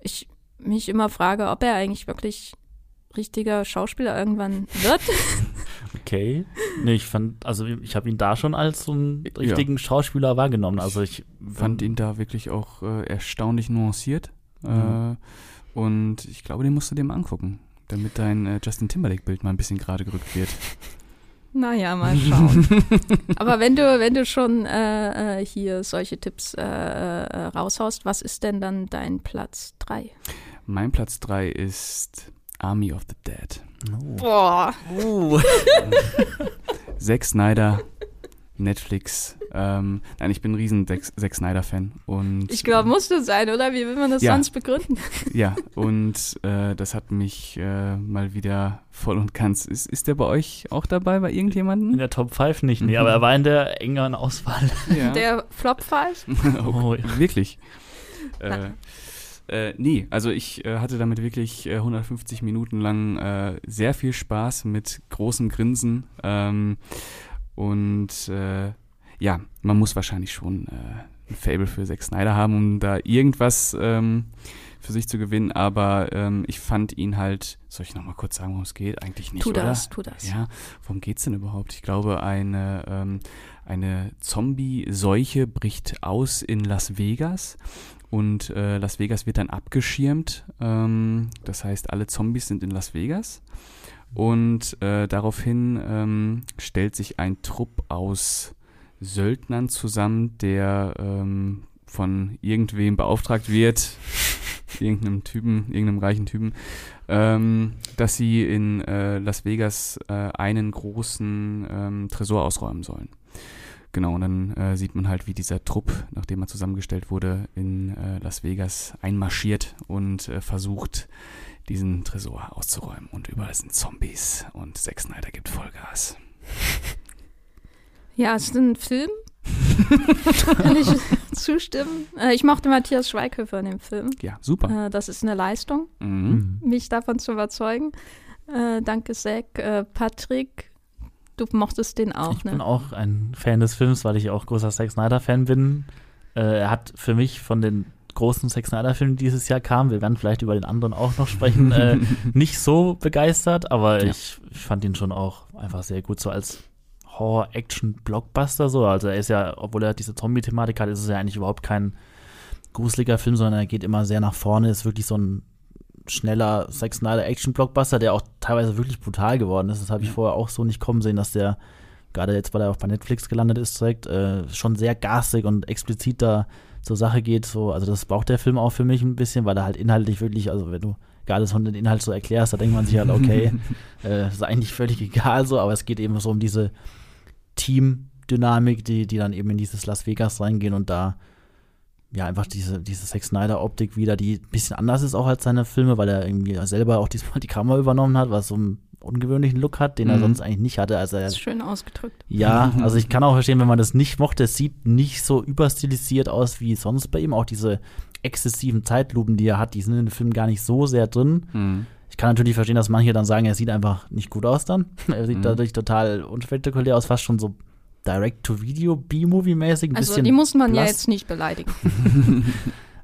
ich mich immer frage, ob er eigentlich wirklich richtiger Schauspieler irgendwann wird. Okay. Nee, ich fand, also ich habe ihn da schon als so einen richtigen ja. Schauspieler wahrgenommen. Also ich fand ihn da wirklich auch äh, erstaunlich nuanciert. Mhm. Äh, und ich glaube, den musst du dir mal angucken damit dein äh, Justin Timberlake-Bild mal ein bisschen gerade gerückt wird. Naja, mal schauen. Aber wenn du, wenn du schon äh, äh hier solche Tipps äh, äh, raushaust, was ist denn dann dein Platz 3? Mein Platz 3 ist Army of the Dead. Oh. Boah. Uh. Zack Snyder Netflix. Ähm, nein, ich bin ein riesen Zack Snyder-Fan. ich glaube, musst du sein, oder? Wie will man das ja, sonst begründen? Ja, und äh, das hat mich äh, mal wieder voll und ganz. Ist, ist der bei euch auch dabei, bei irgendjemandem? In der Top 5 nicht, nee, mhm. aber er war in der engeren Auswahl. Ja. Der Flop 5? oh, wirklich. Äh, äh, nee, also ich äh, hatte damit wirklich äh, 150 Minuten lang äh, sehr viel Spaß mit großem Grinsen. Ähm, und äh, ja, man muss wahrscheinlich schon äh, ein Fable für Zack Snyder haben, um da irgendwas ähm, für sich zu gewinnen. Aber ähm, ich fand ihn halt, soll ich nochmal kurz sagen, worum es geht? Eigentlich nicht, tu oder? das, tu das. Ja, worum geht's denn überhaupt? Ich glaube, eine, ähm, eine Zombie-Seuche bricht aus in Las Vegas und äh, Las Vegas wird dann abgeschirmt. Ähm, das heißt, alle Zombies sind in Las Vegas. Und äh, daraufhin ähm, stellt sich ein Trupp aus Söldnern zusammen, der ähm, von irgendwem beauftragt wird, irgendeinem Typen, irgendeinem reichen Typen, ähm, dass sie in äh, Las Vegas äh, einen großen ähm, Tresor ausräumen sollen. Genau, und dann äh, sieht man halt, wie dieser Trupp, nachdem er zusammengestellt wurde, in äh, Las Vegas einmarschiert und äh, versucht, diesen Tresor auszuräumen. Und überall sind Zombies und Zack Snyder gibt Vollgas. Ja, es ist ein Film, Kann ich zustimmen. Äh, ich mochte Matthias Schweighöfer in dem Film. Ja, super. Äh, das ist eine Leistung, Mhm. mich davon zu überzeugen. Äh, danke, Zack. Patrick, du mochtest den auch, ich ne? bin auch ein Fan des Films, weil ich auch großer Zack Snyder-Fan bin. Äh, er hat für mich von den großen Zack Snyder-Filmen, die dieses Jahr kamen, wir werden vielleicht über den anderen auch noch sprechen, äh, nicht so begeistert, aber Ja. ich, ich fand ihn schon auch einfach sehr gut, so als Horror-Action-Blockbuster so. Also er ist ja, obwohl er diese Zombie-Thematik hat, ist es ja eigentlich überhaupt kein gruseliger Film, sondern er geht immer sehr nach vorne, ist wirklich so ein schneller Zack Snyder Action-Blockbuster, der auch teilweise wirklich brutal geworden ist. Das habe ich Ja. vorher auch so nicht kommen sehen, dass der, gerade jetzt, weil er auch bei Netflix gelandet ist, direkt, äh, schon sehr garstig und explizit da zur Sache geht. So, also das braucht der Film auch für mich ein bisschen, weil er halt inhaltlich wirklich, also wenn du gar alles von den Inhalt so erklärst, da denkt man sich halt, okay, äh, ist eigentlich völlig egal so, aber es geht eben so um diese Team-Dynamik, die, die dann eben in dieses Las Vegas reingehen und da ja einfach diese, diese Zack Snyder-Optik wieder, die ein bisschen anders ist auch als seine Filme, weil er irgendwie selber auch diesmal die Kamera übernommen hat, was so einen ungewöhnlichen Look hat, den er Mhm. sonst eigentlich nicht hatte. Also er Das ist schön ausgedrückt. ja, also ich kann auch verstehen, wenn man das nicht mochte. Es sieht nicht so überstilisiert aus wie sonst bei ihm. Auch diese exzessiven Zeitlupen, die er hat, die sind in dem Film gar nicht so sehr drin. Mhm. Ich kann natürlich verstehen, dass manche dann sagen, er sieht einfach nicht gut aus dann. er sieht Mhm. dadurch total unspektakulär aus, fast schon so Direct-to-Video, B-Movie-mäßig. Ein Also bisschen die muss man ja blass. jetzt nicht beleidigen.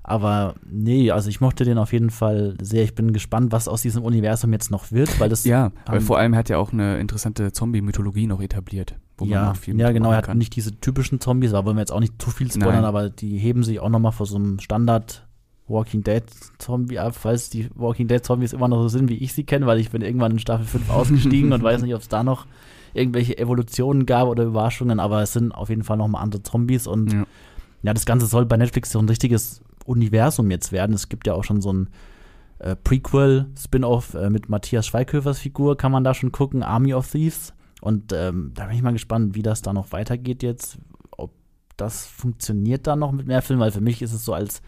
Aber nee, also ich mochte den auf jeden Fall sehr. Ich bin gespannt, was aus diesem Universum jetzt noch wird, weil das Ja, weil Ähm, vor allem hat er auch eine interessante Zombie-Mythologie noch etabliert. Wo man ja, auch viel ja, genau. Er hat kann. nicht diese typischen Zombies, da wollen wir jetzt auch nicht zu viel spoilern, Nein. aber die heben sich auch nochmal vor so einem Standard Walking Dead Zombie ab, falls die Walking Dead Zombies immer noch so sind, wie ich sie kenne, weil ich bin irgendwann in Staffel 5 ausgestiegen und weiß nicht, ob es da noch irgendwelche Evolutionen gab oder Überraschungen, aber es sind auf jeden Fall nochmal andere Zombies und Ja. ja, das Ganze soll bei Netflix so ein richtiges Universum jetzt werden. Es gibt ja auch schon so ein äh, Prequel-Spin-Off äh, mit Matthias Schweighöfers Figur, kann man da schon gucken, Army of Thieves. Und ähm, da bin ich mal gespannt, wie das da noch weitergeht jetzt. Ob das funktioniert dann noch mit mehr Filmen, weil für mich ist es so als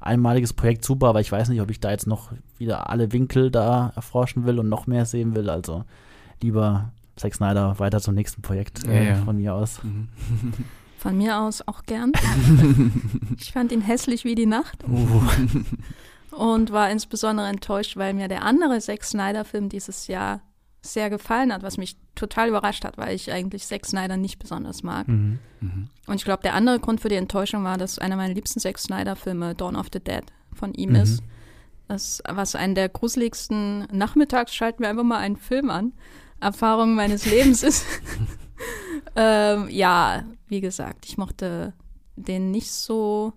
einmaliges Projekt super, aber ich weiß nicht, ob ich da jetzt noch wieder alle Winkel da erforschen will und noch mehr sehen will. Also lieber Zack Snyder weiter zum nächsten Projekt äh, Ja, ja. von mir aus. Mhm. Von mir aus auch gern. ich fand ihn hässlich wie die Nacht Uh, und war insbesondere enttäuscht, weil mir der andere Zack Snyder-Film dieses Jahr sehr gefallen hat, was mich total überrascht hat, weil ich eigentlich Zack Snyder nicht besonders mag. mhm. Mhm. Und ich glaube, der andere Grund für die Enttäuschung war, dass einer meiner liebsten Zack Snyder-Filme Dawn of the Dead von ihm Mhm. ist. Das, was einen der gruseligsten Nachmittags schalten wir einfach mal einen Film an. Erfahrung meines Lebens ist. ähm, ja, wie gesagt, ich mochte den nicht so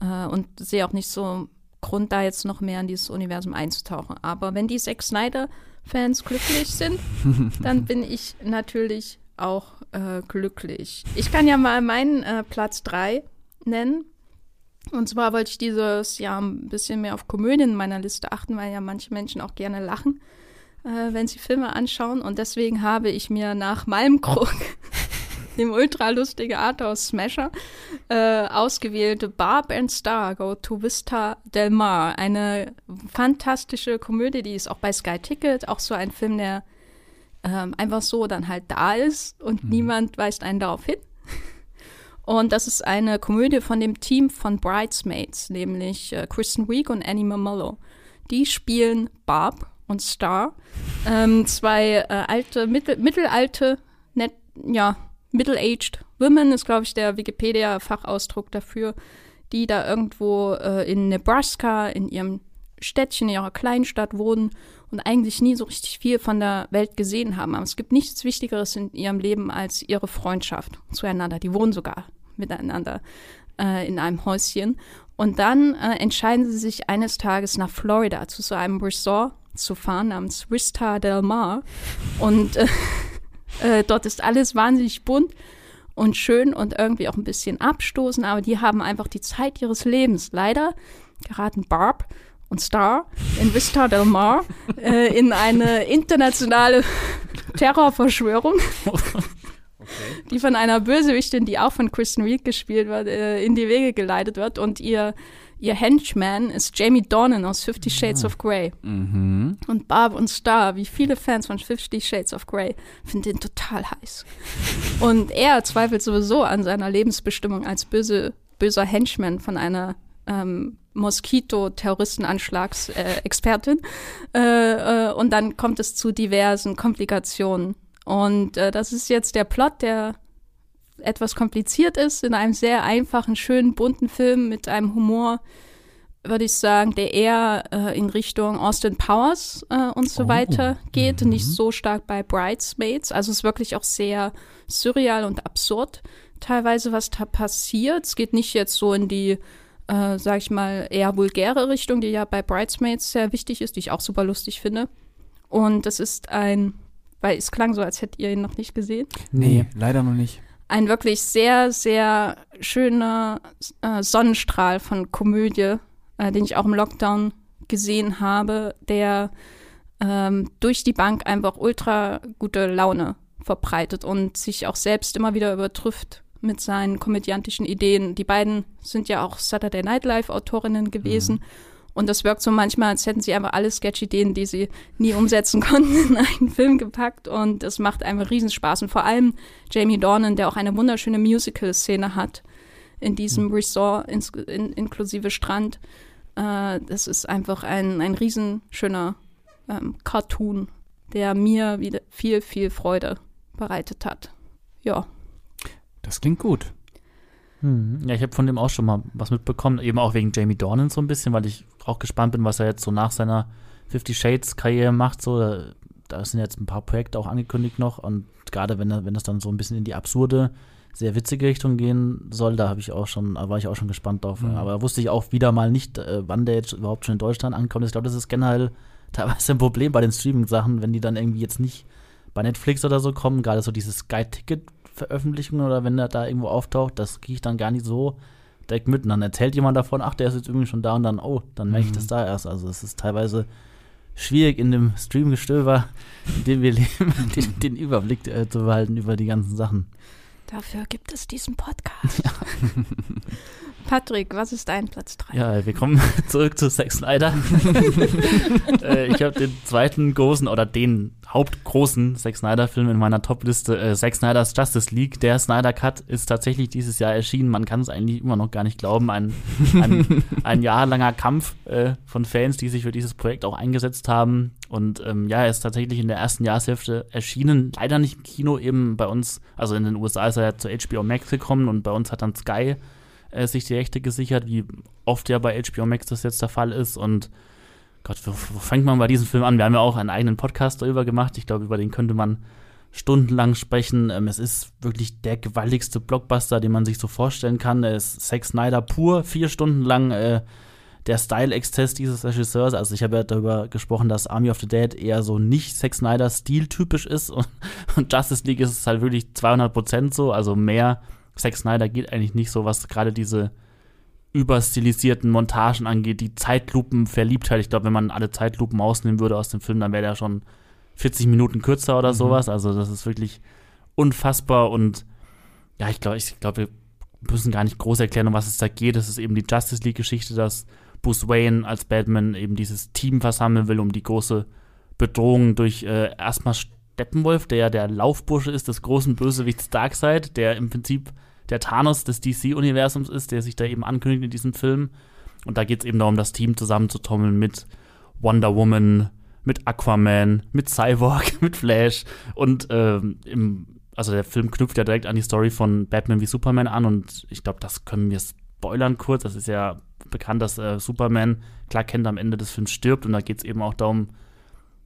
äh, und sehe auch nicht so Grund, da jetzt noch mehr in dieses Universum einzutauchen. Aber wenn die Zack Snyder-Fans glücklich sind, dann bin ich natürlich auch äh, glücklich. Ich kann ja mal meinen äh, Platz 3 nennen. Und zwar wollte ich dieses Jahr ein bisschen mehr auf Komödien in meiner Liste achten, weil ja manche Menschen auch gerne lachen, äh, wenn sie Filme anschauen. Und deswegen habe ich mir nach Malmkrug, dem ultra lustige Arthouse Smasher, äh, ausgewählte Barb and Star Go to Vista Del Mar. Eine fantastische Komödie, die ist auch bei Sky Ticket, auch so ein Film, der ähm, einfach so dann halt da ist und niemand weist einen darauf hin. Und das ist eine Komödie von dem Team von Bridesmaids, nämlich äh, Kristen Wiig und Annie Mamolo. Die spielen Barb und Star, ähm, zwei äh, alte, mittel, mittelalte, net, ja, middle-aged Women ist, glaube ich, der Wikipedia-Fachausdruck dafür, die da irgendwo äh, in Nebraska, in ihrem Städtchen, in ihrer Kleinstadt wohnen und eigentlich nie so richtig viel von der Welt gesehen haben. Aber es gibt nichts Wichtigeres in ihrem Leben als ihre Freundschaft zueinander. Die wohnen sogar miteinander äh, in einem Häuschen. Und dann äh, entscheiden sie sich eines Tages nach Florida zu so einem Resort zu fahren namens Vista Del Mar. Und äh, äh, dort ist alles wahnsinnig bunt und schön und irgendwie auch ein bisschen abstoßend, aber die haben einfach die Zeit ihres Lebens. Leider geraten Barb und Star in Vista Del Mar äh, in eine internationale Terrorverschwörung, die von einer Bösewichtin, die auch von Kristen Wiig gespielt wird, äh, in die Wege geleitet wird und ihr ihr Henchman ist Jamie Dornan aus Fifty Shades of Grey. Mhm. Und Barb und Star, wie viele Fans von Fifty Shades of Grey, finden den total heiß. und er zweifelt sowieso an seiner Lebensbestimmung als böse, böser Henchman von einer ähm, Moskito-Terroristenanschlagsexpertin. Äh, äh, und dann kommt es zu diversen Komplikationen. Und äh, das ist jetzt der Plot, der etwas kompliziert ist, in einem sehr einfachen, schönen, bunten Film mit einem Humor, würde ich sagen, der eher äh, in Richtung Austin Powers äh, und so Oh. weiter geht, Mhm. nicht so stark bei Bridesmaids. Also es ist wirklich auch sehr surreal und absurd teilweise, was da passiert. Es geht nicht jetzt so in die, äh, sag ich mal, eher vulgäre Richtung, die ja bei Bridesmaids sehr wichtig ist, die ich auch super lustig finde. Und es ist ein, weil es klang so, als hättet ihr ihn noch nicht gesehen Nee, leider noch nicht. Ein wirklich sehr, sehr schöner äh, Sonnenstrahl von Komödie, äh, den ich auch im Lockdown gesehen habe, der ähm, durch die Bank einfach ultra gute Laune verbreitet und sich auch selbst immer wieder übertrifft mit seinen komödiantischen Ideen. Die beiden sind ja auch Saturday Night Live Autorinnen gewesen. Und das wirkt so manchmal, als hätten sie einfach alle Sketch-Ideen, die sie nie umsetzen konnten, in einen Film gepackt. Und es macht einfach Riesenspaß. Und vor allem Jamie Dornan, der auch eine wunderschöne Musical-Szene hat in diesem Resort, ins, in, inklusive Strand. Äh, das ist einfach ein, ein riesenschöner ähm, Cartoon, der mir wieder viel, viel Freude bereitet hat. Ja. Das klingt gut. Hm. Ja, ich habe von dem auch schon mal was mitbekommen, eben auch wegen Jamie Dornan so ein bisschen, weil ich auch gespannt bin, was er jetzt so nach seiner Fifty Shades Karriere macht. So, da, da sind jetzt ein paar Projekte auch angekündigt noch und gerade wenn er, wenn das dann so ein bisschen in die absurde, sehr witzige Richtung gehen soll, da habe ich auch schon, da war ich auch schon gespannt drauf. Mhm. Aber wusste ich auch wieder mal nicht, äh, wann der jetzt überhaupt schon in Deutschland ankommt. Ich glaube, das ist generell teilweise ein Problem bei den Streaming-Sachen, wenn die dann irgendwie jetzt nicht bei Netflix oder so kommen, gerade so diese Sky-Ticket-Veröffentlichungen oder wenn der da irgendwo auftaucht, das kriege ich dann gar nicht so direkt mit. Und dann erzählt jemand davon, ach, der ist jetzt übrigens schon da und dann, oh, dann merke ich Mhm. das da erst. Also es ist teilweise schwierig in dem Streamgestöber, in dem wir leben, den, den Überblick äh, zu behalten über die ganzen Sachen. Dafür gibt es diesen Podcast. Patrick, was ist dein Platz 3? Ja, wir kommen zurück zu Zack Snyder. äh, ich habe den zweiten großen oder den hauptgroßen Zack Snyder-Film in meiner Top-Liste. Äh, Zack Snyders Justice League. Der Snyder Cut ist tatsächlich dieses Jahr erschienen. Man kann es eigentlich immer noch gar nicht glauben. Ein, ein, ein jahrelanger Kampf äh, von Fans, die sich für dieses Projekt auch eingesetzt haben. Und ähm, ja, er ist tatsächlich in der ersten Jahreshälfte erschienen. Leider nicht im Kino, eben bei uns. Also in den USA ist er ja zu HBO Max gekommen und bei uns hat dann Sky äh, sich die Rechte gesichert, wie oft ja bei HBO Max das jetzt der Fall ist. Und Gott, wo, wo fängt man bei diesem Film an? Wir haben ja auch einen eigenen Podcast darüber gemacht. Ich glaube, über den könnte man stundenlang sprechen. Ähm, es ist wirklich der gewaltigste Blockbuster, den man sich so vorstellen kann. Er ist Zack Snyder pur, vier Stunden lang. Äh, der Style-Exzess dieses Regisseurs, also ich habe ja darüber gesprochen, dass Army of the Dead eher so nicht Zack Snyder Stil-typisch ist und, und Justice League ist es halt wirklich 200 Prozent so, also mehr Zack Snyder geht eigentlich nicht so, was gerade diese überstilisierten Montagen angeht, die Zeitlupen-Verliebtheit. Ich glaube, wenn man alle Zeitlupen ausnehmen würde aus dem Film, dann wäre der schon 40 Minuten kürzer oder Mhm. sowas. Also das ist wirklich unfassbar und ja, ich glaube, ich glaube, wir müssen gar nicht groß erklären, um was es da geht. Es ist eben die Justice League-Geschichte, dass Bruce Wayne als Batman eben dieses Team versammeln will, um die große Bedrohung durch äh, erstmal Steppenwolf, der ja der Laufbursche ist des großen Bösewichts Darkseid, der im Prinzip der Thanos des DC-Universums ist, der sich da eben ankündigt in diesem Film. Und da geht es eben darum, das Team zusammenzutommeln mit Wonder Woman, mit Aquaman, mit Cyborg, mit Flash und ähm, im, also der Film knüpft ja direkt an die Story von Batman wie Superman an und ich glaube, das können wir spoilern kurz. Das ist ja bekannt, dass äh, Superman Clark Kent am Ende des Films stirbt und da geht es eben auch darum,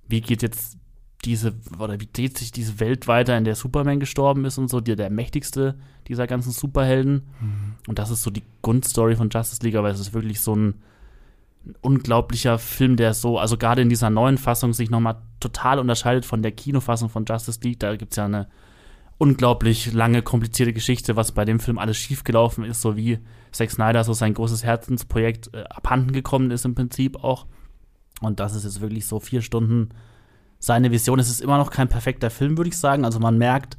wie geht jetzt diese, oder wie dreht sich diese Welt weiter, in der Superman gestorben ist und so, der, der mächtigste dieser ganzen Superhelden. Und das ist so die Grundstory von Justice League, aber es ist wirklich so ein, ein unglaublicher Film, der so, also gerade in dieser neuen Fassung sich nochmal total unterscheidet von der Kinofassung von Justice League. Da gibt es ja eine unglaublich lange, komplizierte Geschichte, was bei dem Film alles schiefgelaufen ist, so wie Zack Snyder so sein großes Herzensprojekt äh, abhanden gekommen ist im Prinzip auch. Und das ist jetzt wirklich so vier Stunden seine Vision. Es ist immer noch kein perfekter Film, würde ich sagen. Also man merkt,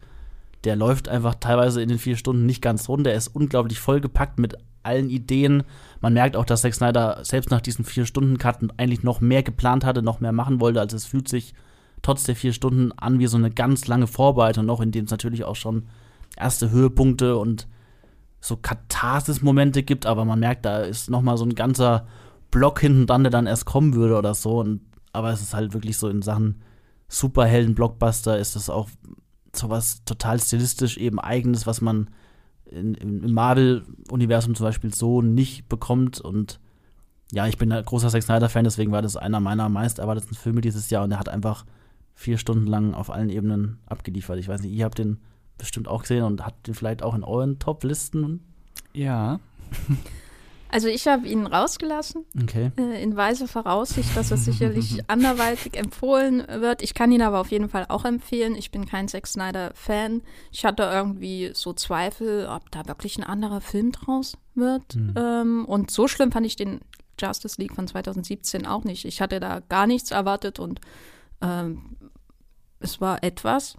der läuft einfach teilweise in den vier Stunden nicht ganz rund. Der ist unglaublich vollgepackt mit allen Ideen. Man merkt auch, dass Zack Snyder selbst nach diesen vier Stunden Karten eigentlich noch mehr geplant hatte, noch mehr machen wollte. Also es fühlt sich trotz der vier Stunden an wie so eine ganz lange Vorbereitung noch, in dem es natürlich auch schon erste Höhepunkte und so Katharsis-Momente gibt, aber man merkt, da ist noch mal so ein ganzer Block hinten dran, der dann erst kommen würde oder so. Und, aber es ist halt wirklich so in Sachen Superhelden-Blockbuster ist das auch sowas total stilistisch eben eigenes, was man in, im Marvel-Universum zum Beispiel so nicht bekommt. Und ja, ich bin ein großer Zack Snyder-Fan, deswegen war das einer meiner meist erwarteten Filme dieses Jahr und er hat einfach vier Stunden lang auf allen Ebenen abgeliefert. Ich weiß nicht, ihr habt den bestimmt auch gesehen und habt den vielleicht auch in euren Top-Listen. Ja. Also ich habe ihn rausgelassen, okay. äh, in weiser Voraussicht, dass er sicherlich anderweitig empfohlen wird. Ich kann ihn aber auf jeden Fall auch empfehlen. Ich bin kein Zack Snyder-Fan. Ich hatte irgendwie so Zweifel, ob da wirklich ein anderer Film draus wird. Mhm. Ähm, und so schlimm fand ich den Justice League von 2017 auch nicht. Ich hatte da gar nichts erwartet und ähm, es war etwas,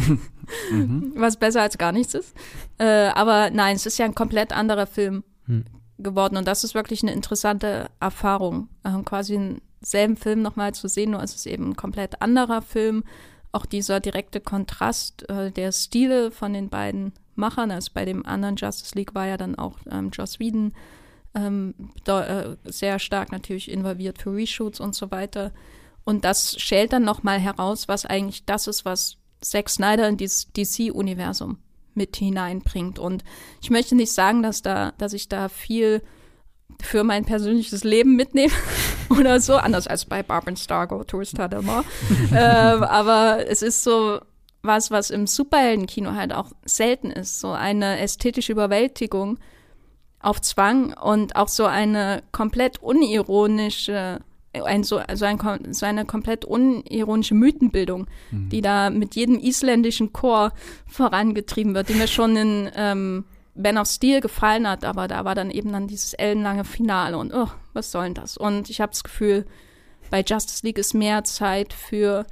mhm. was besser als gar nichts ist. Äh, aber nein, es ist ja ein komplett anderer Film. Mhm geworden. Und das ist wirklich eine interessante Erfahrung, äh, quasi denselben Film nochmal zu sehen, nur es ist eben ein komplett anderer Film. Auch dieser direkte Kontrast äh, der Stile von den beiden Machern, also bei dem anderen Justice League war ja dann auch ähm, Joss Whedon ähm, äh, sehr stark natürlich involviert für Reshoots und so weiter. Und das schält dann nochmal heraus, was eigentlich das ist, was Zack Snyder in dieses DC-Universum mit hineinbringt. Und ich möchte nicht sagen, dass da, dass ich da viel für mein persönliches Leben mitnehme oder so, anders als bei Barbara Stargo, Tourist Tadama. ähm, aber es ist so was, was im Superheldenkino halt auch selten ist, so eine ästhetische Überwältigung auf Zwang und auch so eine komplett unironische ein, so, also ein, so eine komplett unironische Mythenbildung, mhm. die da mit jedem isländischen Chor vorangetrieben wird, die mir schon in ähm, Ben of Steel gefallen hat, aber da war dann eben dann dieses ellenlange Finale und oh, was soll denn das? Und ich habe das Gefühl, bei Justice League ist mehr Zeit für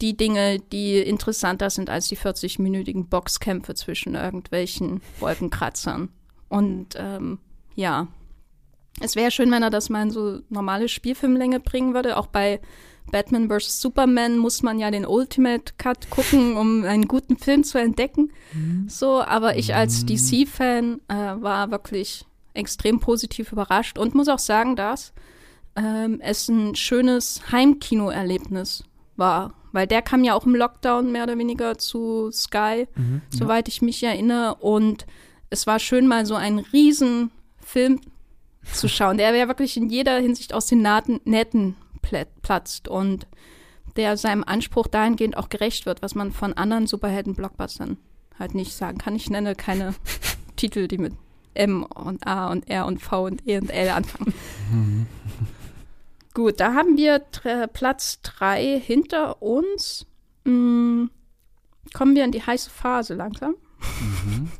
die Dinge, die interessanter sind als die 40-minütigen Boxkämpfe zwischen irgendwelchen Wolkenkratzern. Und ähm, ja, es wäre schön, wenn er das mal in so normale Spielfilmlänge bringen würde. Auch bei Batman vs. Superman muss man ja den Ultimate Cut gucken, um einen guten Film zu entdecken. Mhm. So, aber ich als mhm. DC-Fan äh, war wirklich extrem positiv überrascht und muss auch sagen, dass ähm, es ein schönes Heimkino-Erlebnis war. Weil der kam ja auch im Lockdown mehr oder weniger zu Sky, mhm, soweit ja. ich mich erinnere. Und es war schön, mal so einen riesen Film zu schauen, der ja wirklich in jeder Hinsicht aus den Naten, Nähten platzt und der seinem Anspruch dahingehend auch gerecht wird, was man von anderen Superhelden-Blockbustern halt nicht sagen kann. Ich nenne keine Titel, die mit M und A und R und V und E und L anfangen. Gut, da haben wir Platz 3 hinter uns. Hm, kommen wir in die heiße Phase langsam. Mhm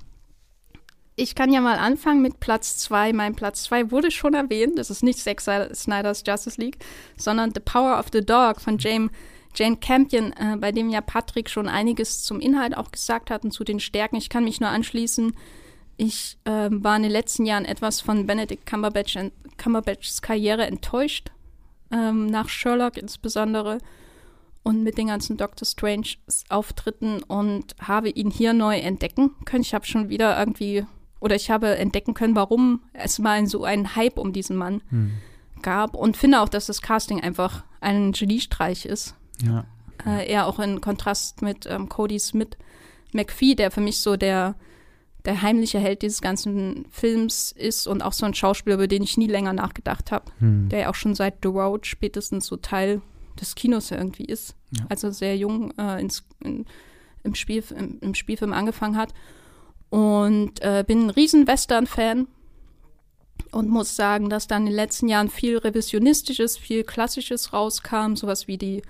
ich kann ja mal anfangen mit Platz 2. Mein Platz 2 wurde schon erwähnt. Das ist nicht Zack Snyder's Justice League, sondern The Power of the Dog von Jane, Jane Campion, äh, bei dem ja Patrick schon einiges zum Inhalt auch gesagt hat und zu den Stärken. Ich kann mich nur anschließen. Ich äh, war in den letzten Jahren etwas von Benedict Cumberbatch Cumberbatchs Karriere enttäuscht, ähm, nach Sherlock insbesondere und mit den ganzen Doctor Strange Auftritten und habe ihn hier neu entdecken können. Ich habe schon wieder irgendwie oder ich habe entdecken können, warum es mal so einen Hype um diesen Mann hm. gab und finde auch, dass das Casting einfach ein Geniestreich ist. Ja. Äh, eher auch in Kontrast mit ähm, Cody Smith McPhee, der für mich so der, der heimliche Held dieses ganzen Films ist und auch so ein Schauspieler, über den ich nie länger nachgedacht habe, hm. der ja auch schon seit The Road spätestens so Teil des Kinos irgendwie ist. Ja. Also sehr jung äh, ins, in, im, Spiel, im, im Spielfilm angefangen hat. Und äh, bin ein riesen Western-Fan und muss sagen, dass dann in den letzten Jahren viel Revisionistisches, viel Klassisches rauskam, sowas wie die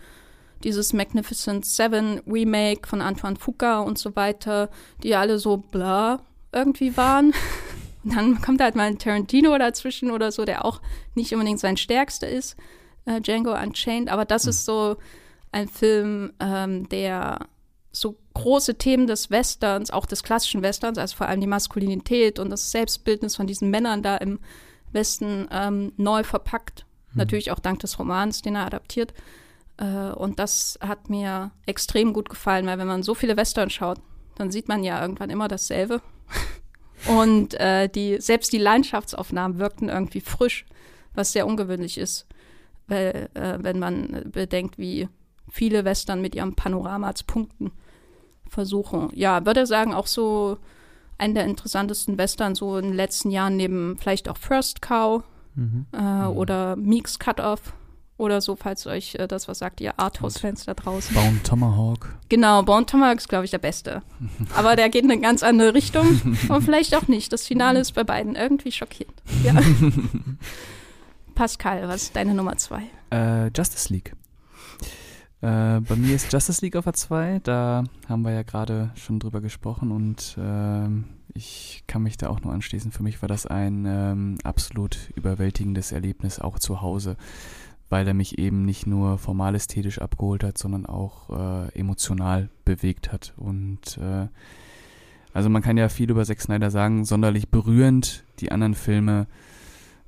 dieses Magnificent Seven Remake von Antoine Fuqua und so weiter, die alle so bla irgendwie waren. Und dann kommt halt mal ein Tarantino dazwischen oder so, der auch nicht unbedingt sein stärkster ist, äh, Django Unchained, aber das mhm. ist so ein Film, ähm, der so große Themen des Westerns, auch des klassischen Westerns, also vor allem die Maskulinität und das Selbstbildnis von diesen Männern da im Westen ähm, neu verpackt. Mhm. Natürlich auch dank des Romans, den er adaptiert. Äh, und das hat mir extrem gut gefallen, weil wenn man so viele Western schaut, dann sieht man ja irgendwann immer dasselbe. und äh, die, selbst die Landschaftsaufnahmen wirkten irgendwie frisch, was sehr ungewöhnlich ist, weil, äh, wenn man bedenkt, wie viele Western mit ihrem Panorama als Punkten versuchen. Ja, würde sagen, auch so einen der interessantesten Western so in den letzten Jahren neben vielleicht auch First Cow mhm. Äh, mhm. oder Meeks Cut-Off oder so, falls euch äh, das was sagt, ihr Arthouse-Fans da draußen. Bone Tomahawk. Genau, Bone Tomahawk ist, glaube ich, der beste. Aber der geht in eine ganz andere Richtung und vielleicht auch nicht. Das Finale ist bei beiden irgendwie schockierend. Ja. Pascal, was ist deine Nummer zwei? Äh, Justice League. Äh, bei mir ist Justice League auf A2, da haben wir ja gerade schon drüber gesprochen und äh, ich kann mich da auch nur anschließen. Für mich war das ein ähm, absolut überwältigendes Erlebnis, auch zu Hause, weil er mich eben nicht nur formal ästhetisch abgeholt hat, sondern auch äh, emotional bewegt hat. Und äh, also man kann ja viel über Zack Snyder sagen, sonderlich berührend. Die anderen Filme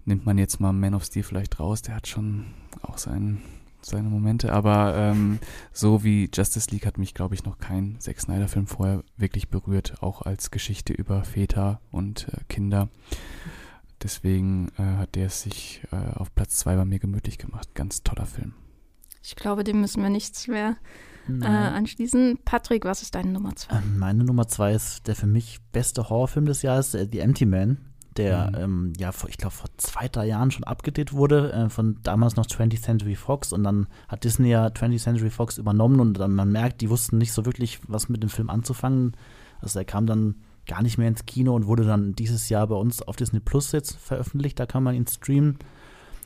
nimmt man jetzt mal Man of Steel vielleicht raus, der hat schon auch seinen seine Momente, aber ähm, so wie Justice League hat mich, glaube ich, noch kein Zack Snyder-Film vorher wirklich berührt, auch als Geschichte über Väter und äh, Kinder. Deswegen äh, hat der es sich äh, auf Platz zwei bei mir gemütlich gemacht. Ganz toller Film. Ich glaube, dem müssen wir nichts mehr äh, anschließen. Patrick, was ist deine Nummer zwei? Ähm, meine Nummer zwei ist der für mich beste Horrorfilm des Jahres, äh, The Empty Man der mhm. ähm, ja, vor, ich glaube, vor zwei, drei Jahren schon abgedreht wurde, äh, von damals noch 20th Century Fox. Und dann hat Disney ja 20th Century Fox übernommen und dann man merkt, die wussten nicht so wirklich, was mit dem Film anzufangen. Also er kam dann gar nicht mehr ins Kino und wurde dann dieses Jahr bei uns auf Disney Plus jetzt veröffentlicht. Da kann man ihn streamen.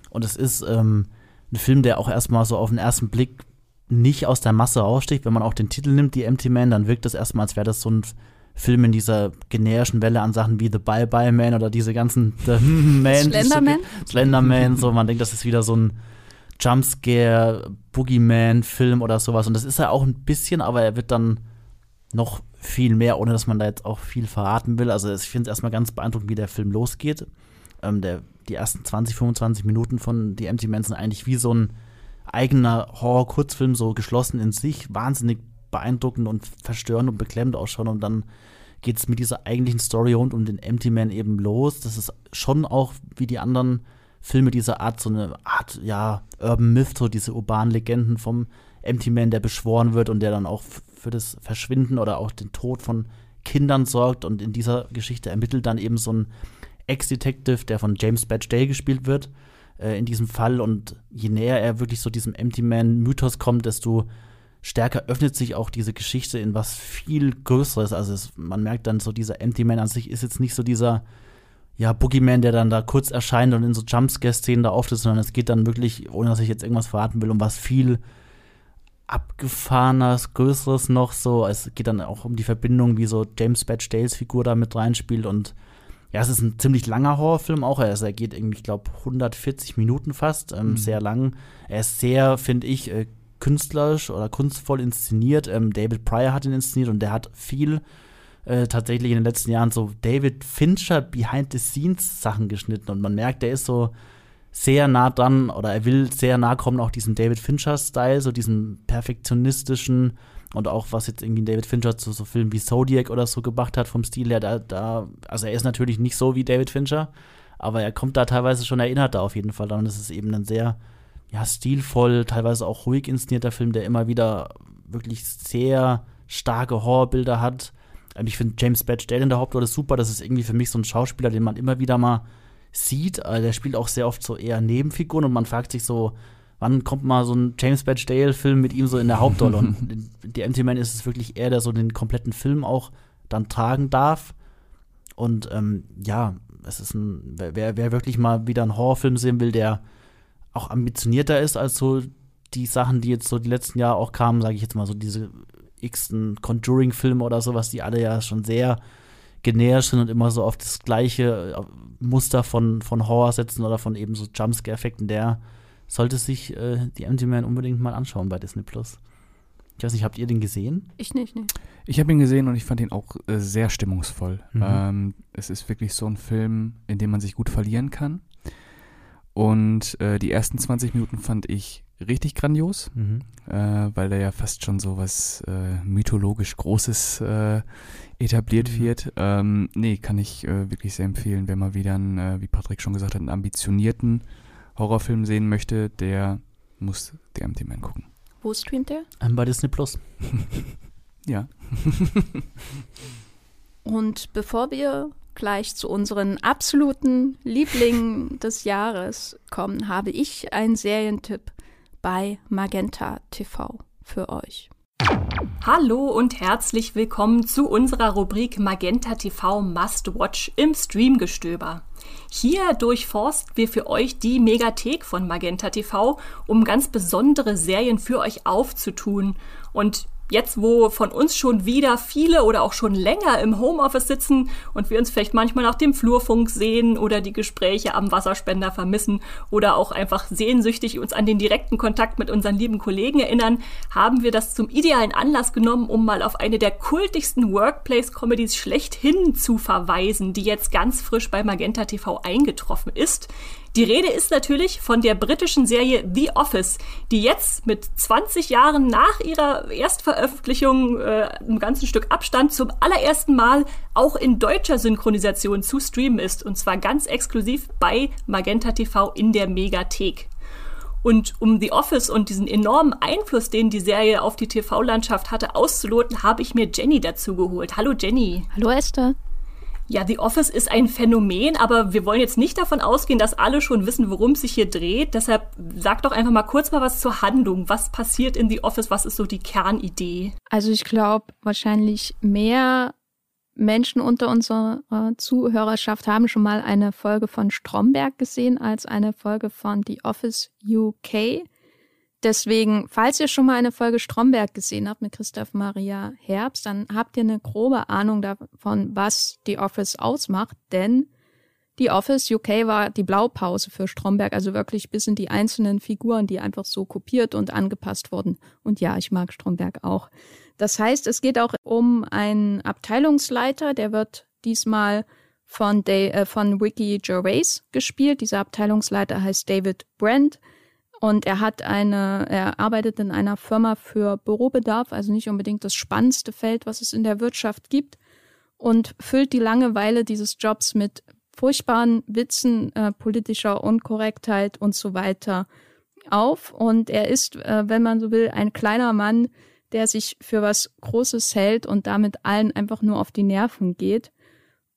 Und es ist ähm, ein Film, der auch erstmal so auf den ersten Blick nicht aus der Masse raussticht. Wenn man auch den Titel nimmt, die Empty Man, dann wirkt das erstmal, als wäre das so ein Film in dieser generischen Welle an Sachen wie The Bye Bye Man oder diese ganzen The Man. Slenderman? So, Slenderman, so man denkt, das ist wieder so ein Jumpscare, Boogeyman-Film oder sowas. Und das ist er auch ein bisschen, aber er wird dann noch viel mehr, ohne dass man da jetzt auch viel verraten will. Also ich finde es erstmal ganz beeindruckend, wie der Film losgeht. Ähm, der, die ersten 20, 25 Minuten von The Empty Man sind eigentlich wie so ein eigener Horror-Kurzfilm, so geschlossen in sich, wahnsinnig beeindruckend und verstörend und beklemmend ausschauen. Und dann geht es mit dieser eigentlichen Story rund um den Empty Man eben los. Das ist schon auch wie die anderen Filme dieser Art, so eine Art, ja, Urban Myth, so diese urbanen Legenden vom Empty Man, der beschworen wird und der dann auch für das Verschwinden oder auch den Tod von Kindern sorgt. Und in dieser Geschichte ermittelt dann eben so ein Ex-Detective, der von James Badge Day gespielt wird, äh, in diesem Fall. Und je näher er wirklich so diesem Empty Man-Mythos kommt, desto stärker öffnet sich auch diese Geschichte in was viel Größeres. Also es, man merkt dann so, dieser Empty Man an sich ist jetzt nicht so dieser ja, Boogeyman, der dann da kurz erscheint und in so Jumpscare-Szenen da auftritt, sondern es geht dann wirklich, ohne dass ich jetzt irgendwas verraten will, um was viel abgefahrenes, größeres noch so. Es geht dann auch um die Verbindung, wie so James Badge Dales Figur da mit reinspielt und ja, es ist ein ziemlich langer Horrorfilm auch. Also er geht irgendwie, ich glaube, 140 Minuten fast, ähm, mhm. sehr lang. Er ist sehr, finde ich, äh, künstlerisch oder kunstvoll inszeniert. Ähm, David Pryor hat ihn inszeniert und der hat viel äh, tatsächlich in den letzten Jahren so David Fincher Behind-the-Scenes-Sachen geschnitten und man merkt, der ist so sehr nah dran oder er will sehr nah kommen, auch diesem David Fincher-Style, so diesem perfektionistischen und auch was jetzt irgendwie David Fincher zu so Filmen wie Zodiac oder so gemacht hat vom Stil her, da, da, also er ist natürlich nicht so wie David Fincher, aber er kommt da teilweise schon erinnert da auf jeden Fall dran. Das ist eben ein sehr ja, stilvoll, teilweise auch ruhig inszenierter Film, der immer wieder wirklich sehr starke Horrorbilder hat. Ich finde James Badge Dale in der Hauptrolle super. Das ist irgendwie für mich so ein Schauspieler, den man immer wieder mal sieht. Äh, der spielt auch sehr oft so eher Nebenfiguren und man fragt sich so, wann kommt mal so ein James Badge Dale-Film mit ihm so in der Hauptrolle? und in The Empty Man ist es wirklich er, der so den kompletten Film auch dann tragen darf. Und ähm, ja, es ist ein, wer, wer wirklich mal wieder einen Horrorfilm sehen will, der auch ambitionierter ist als so die Sachen, die jetzt so die letzten Jahre auch kamen, sage ich jetzt mal so diese x-ten Conjuring-Filme oder sowas, die alle ja schon sehr genähert sind und immer so auf das gleiche äh, Muster von, von Horror setzen oder von eben so Jumpscare-Effekten, der sollte sich äh, die Empty Man unbedingt mal anschauen bei Disney Plus. Ich weiß nicht, habt ihr den gesehen? Ich nicht, nee. Ich habe ihn gesehen und ich fand ihn auch äh, sehr stimmungsvoll. Mhm. Ähm, es ist wirklich so ein Film, in dem man sich gut verlieren kann. Und äh, die ersten 20 Minuten fand ich richtig grandios, Mhm. äh, weil da ja fast schon so was äh, mythologisch Großes äh, etabliert Mhm. wird. Ähm, nee, kann ich äh, wirklich sehr empfehlen, wenn man wieder einen, äh, wie Patrick schon gesagt hat, einen ambitionierten Horrorfilm sehen möchte, der muss der MT Man gucken. Wo streamt der? Ähm, bei Disney Plus. Ja. Und bevor wir gleich zu unseren absoluten Lieblingen des Jahres kommen, habe ich einen Serientipp bei Magenta TV für euch. Hallo und herzlich willkommen zu unserer Rubrik Magenta TV Must Watch im Streamgestöber. Hier durchforsten wir für euch die Megathek von Magenta TV, um ganz besondere Serien für euch aufzutun. Und jetzt, wo von uns schon wieder viele oder auch schon länger im Homeoffice sitzen und wir uns vielleicht manchmal nach dem Flurfunk sehen oder die Gespräche am Wasserspender vermissen oder auch einfach sehnsüchtig uns an den direkten Kontakt mit unseren lieben Kollegen erinnern, haben wir das zum idealen Anlass genommen, um mal auf eine der kultigsten Workplace-Comedies schlechthin zu verweisen, die jetzt ganz frisch bei Magenta TV eingetroffen ist. Die Rede ist natürlich von der britischen Serie The Office, die jetzt mit 20 Jahren nach ihrer Erstveröffentlichung äh, ein ganzes Stück Abstand zum allerersten Mal auch in deutscher Synchronisation zu streamen ist. Und zwar ganz exklusiv bei Magenta TV in der Megathek. Und um The Office und diesen enormen Einfluss, den die Serie auf die TV-Landschaft hatte, auszuloten, habe ich mir Jenny dazu geholt. Hallo Jenny. Hallo Esther. Ja, The Office ist ein Phänomen, aber wir wollen jetzt nicht davon ausgehen, dass alle schon wissen, worum es sich hier dreht. Deshalb sag doch einfach mal kurz mal was zur Handlung. Was passiert in The Office? Was ist so die Kernidee? Also ich glaube, wahrscheinlich mehr Menschen unter unserer Zuhörerschaft haben schon mal eine Folge von Stromberg gesehen als eine Folge von The Office UK. Deswegen, falls ihr schon mal eine Folge Stromberg gesehen habt mit Christoph Maria Herbst, dann habt ihr eine grobe Ahnung davon, was The Office ausmacht, denn The Office UK war die Blaupause für Stromberg, also wirklich bis in die einzelnen Figuren, die einfach so kopiert und angepasst wurden. Und ja, ich mag Stromberg auch. Das heißt, es geht auch um einen Abteilungsleiter, der wird diesmal von, Day, äh, von Ricky Gervais gespielt. Dieser Abteilungsleiter heißt David Brent. Und er hat eine, er arbeitet in einer Firma für Bürobedarf, also nicht unbedingt das spannendste Feld, was es in der Wirtschaft gibt, und füllt die Langeweile dieses Jobs mit furchtbaren Witzen, äh, politischer Unkorrektheit und so weiter auf. Und er ist, äh, wenn man so will, ein kleiner Mann, der sich für was Großes hält und damit allen einfach nur auf die Nerven geht.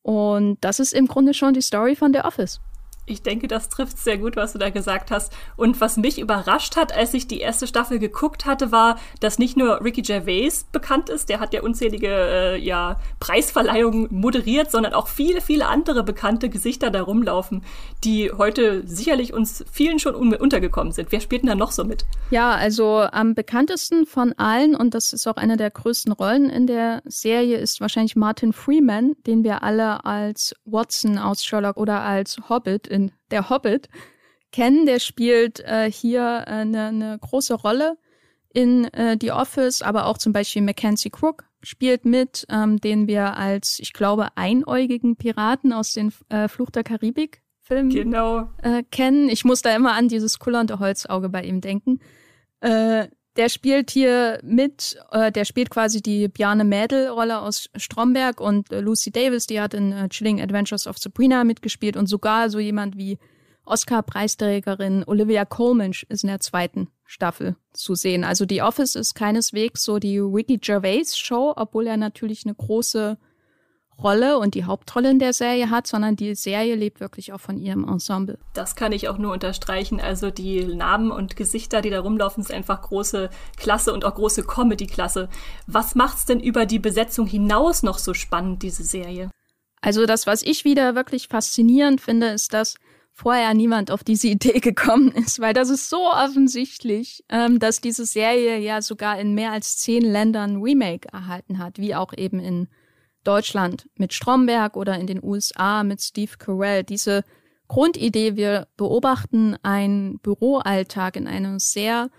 Und das ist im Grunde schon die Story von The Office. Ich denke, das trifft sehr gut, was du da gesagt hast. Und was mich überrascht hat, als ich die erste Staffel geguckt hatte, war, dass nicht nur Ricky Gervais bekannt ist, der hat ja unzählige äh, ja, Preisverleihungen moderiert, sondern auch viele, viele andere bekannte Gesichter da rumlaufen, die heute sicherlich uns vielen schon un untergekommen sind. Wer spielt denn da noch so mit? Ja, also am bekanntesten von allen, und das ist auch eine der größten Rollen in der Serie, ist wahrscheinlich Martin Freeman, den wir alle als Watson aus Sherlock oder als Hobbit in Der Hobbit kennen. Der spielt äh, hier eine äh, ne große Rolle in äh, The Office, aber auch zum Beispiel Mackenzie Crook spielt mit, ähm, den wir als, ich glaube, einäugigen Piraten aus den äh, Fluch der Karibik Filmen genau. äh, kennen. Ich muss da immer an dieses kullernde Holzauge bei ihm denken. Äh, der spielt hier mit, äh, der spielt quasi die Bjarne Mädel-Rolle aus Stromberg und äh, Lucy Davis, die hat in äh, Chilling Adventures of Sabrina mitgespielt und sogar so jemand wie Oscar-Preisträgerin Olivia Colman ist in der zweiten Staffel zu sehen. Also die Office ist keineswegs so die Ricky Gervais Show, obwohl er natürlich eine große Rolle und die Hauptrolle in der Serie hat, sondern die Serie lebt wirklich auch von ihrem Ensemble. Das kann ich auch nur unterstreichen. Also die Namen und Gesichter, die da rumlaufen, ist einfach große Klasse und auch große Comedy-Klasse. Was macht's denn über die Besetzung hinaus noch so spannend, diese Serie? Also das, was ich wieder wirklich faszinierend finde, ist, dass vorher niemand auf diese Idee gekommen ist, weil das ist so offensichtlich, ähm, dass diese Serie ja sogar in mehr als zehn Ländern Remake erhalten hat, wie auch eben in Deutschland mit Stromberg oder in den USA mit Steve Carell. Diese Grundidee, wir beobachten einen Büroalltag in einer sehr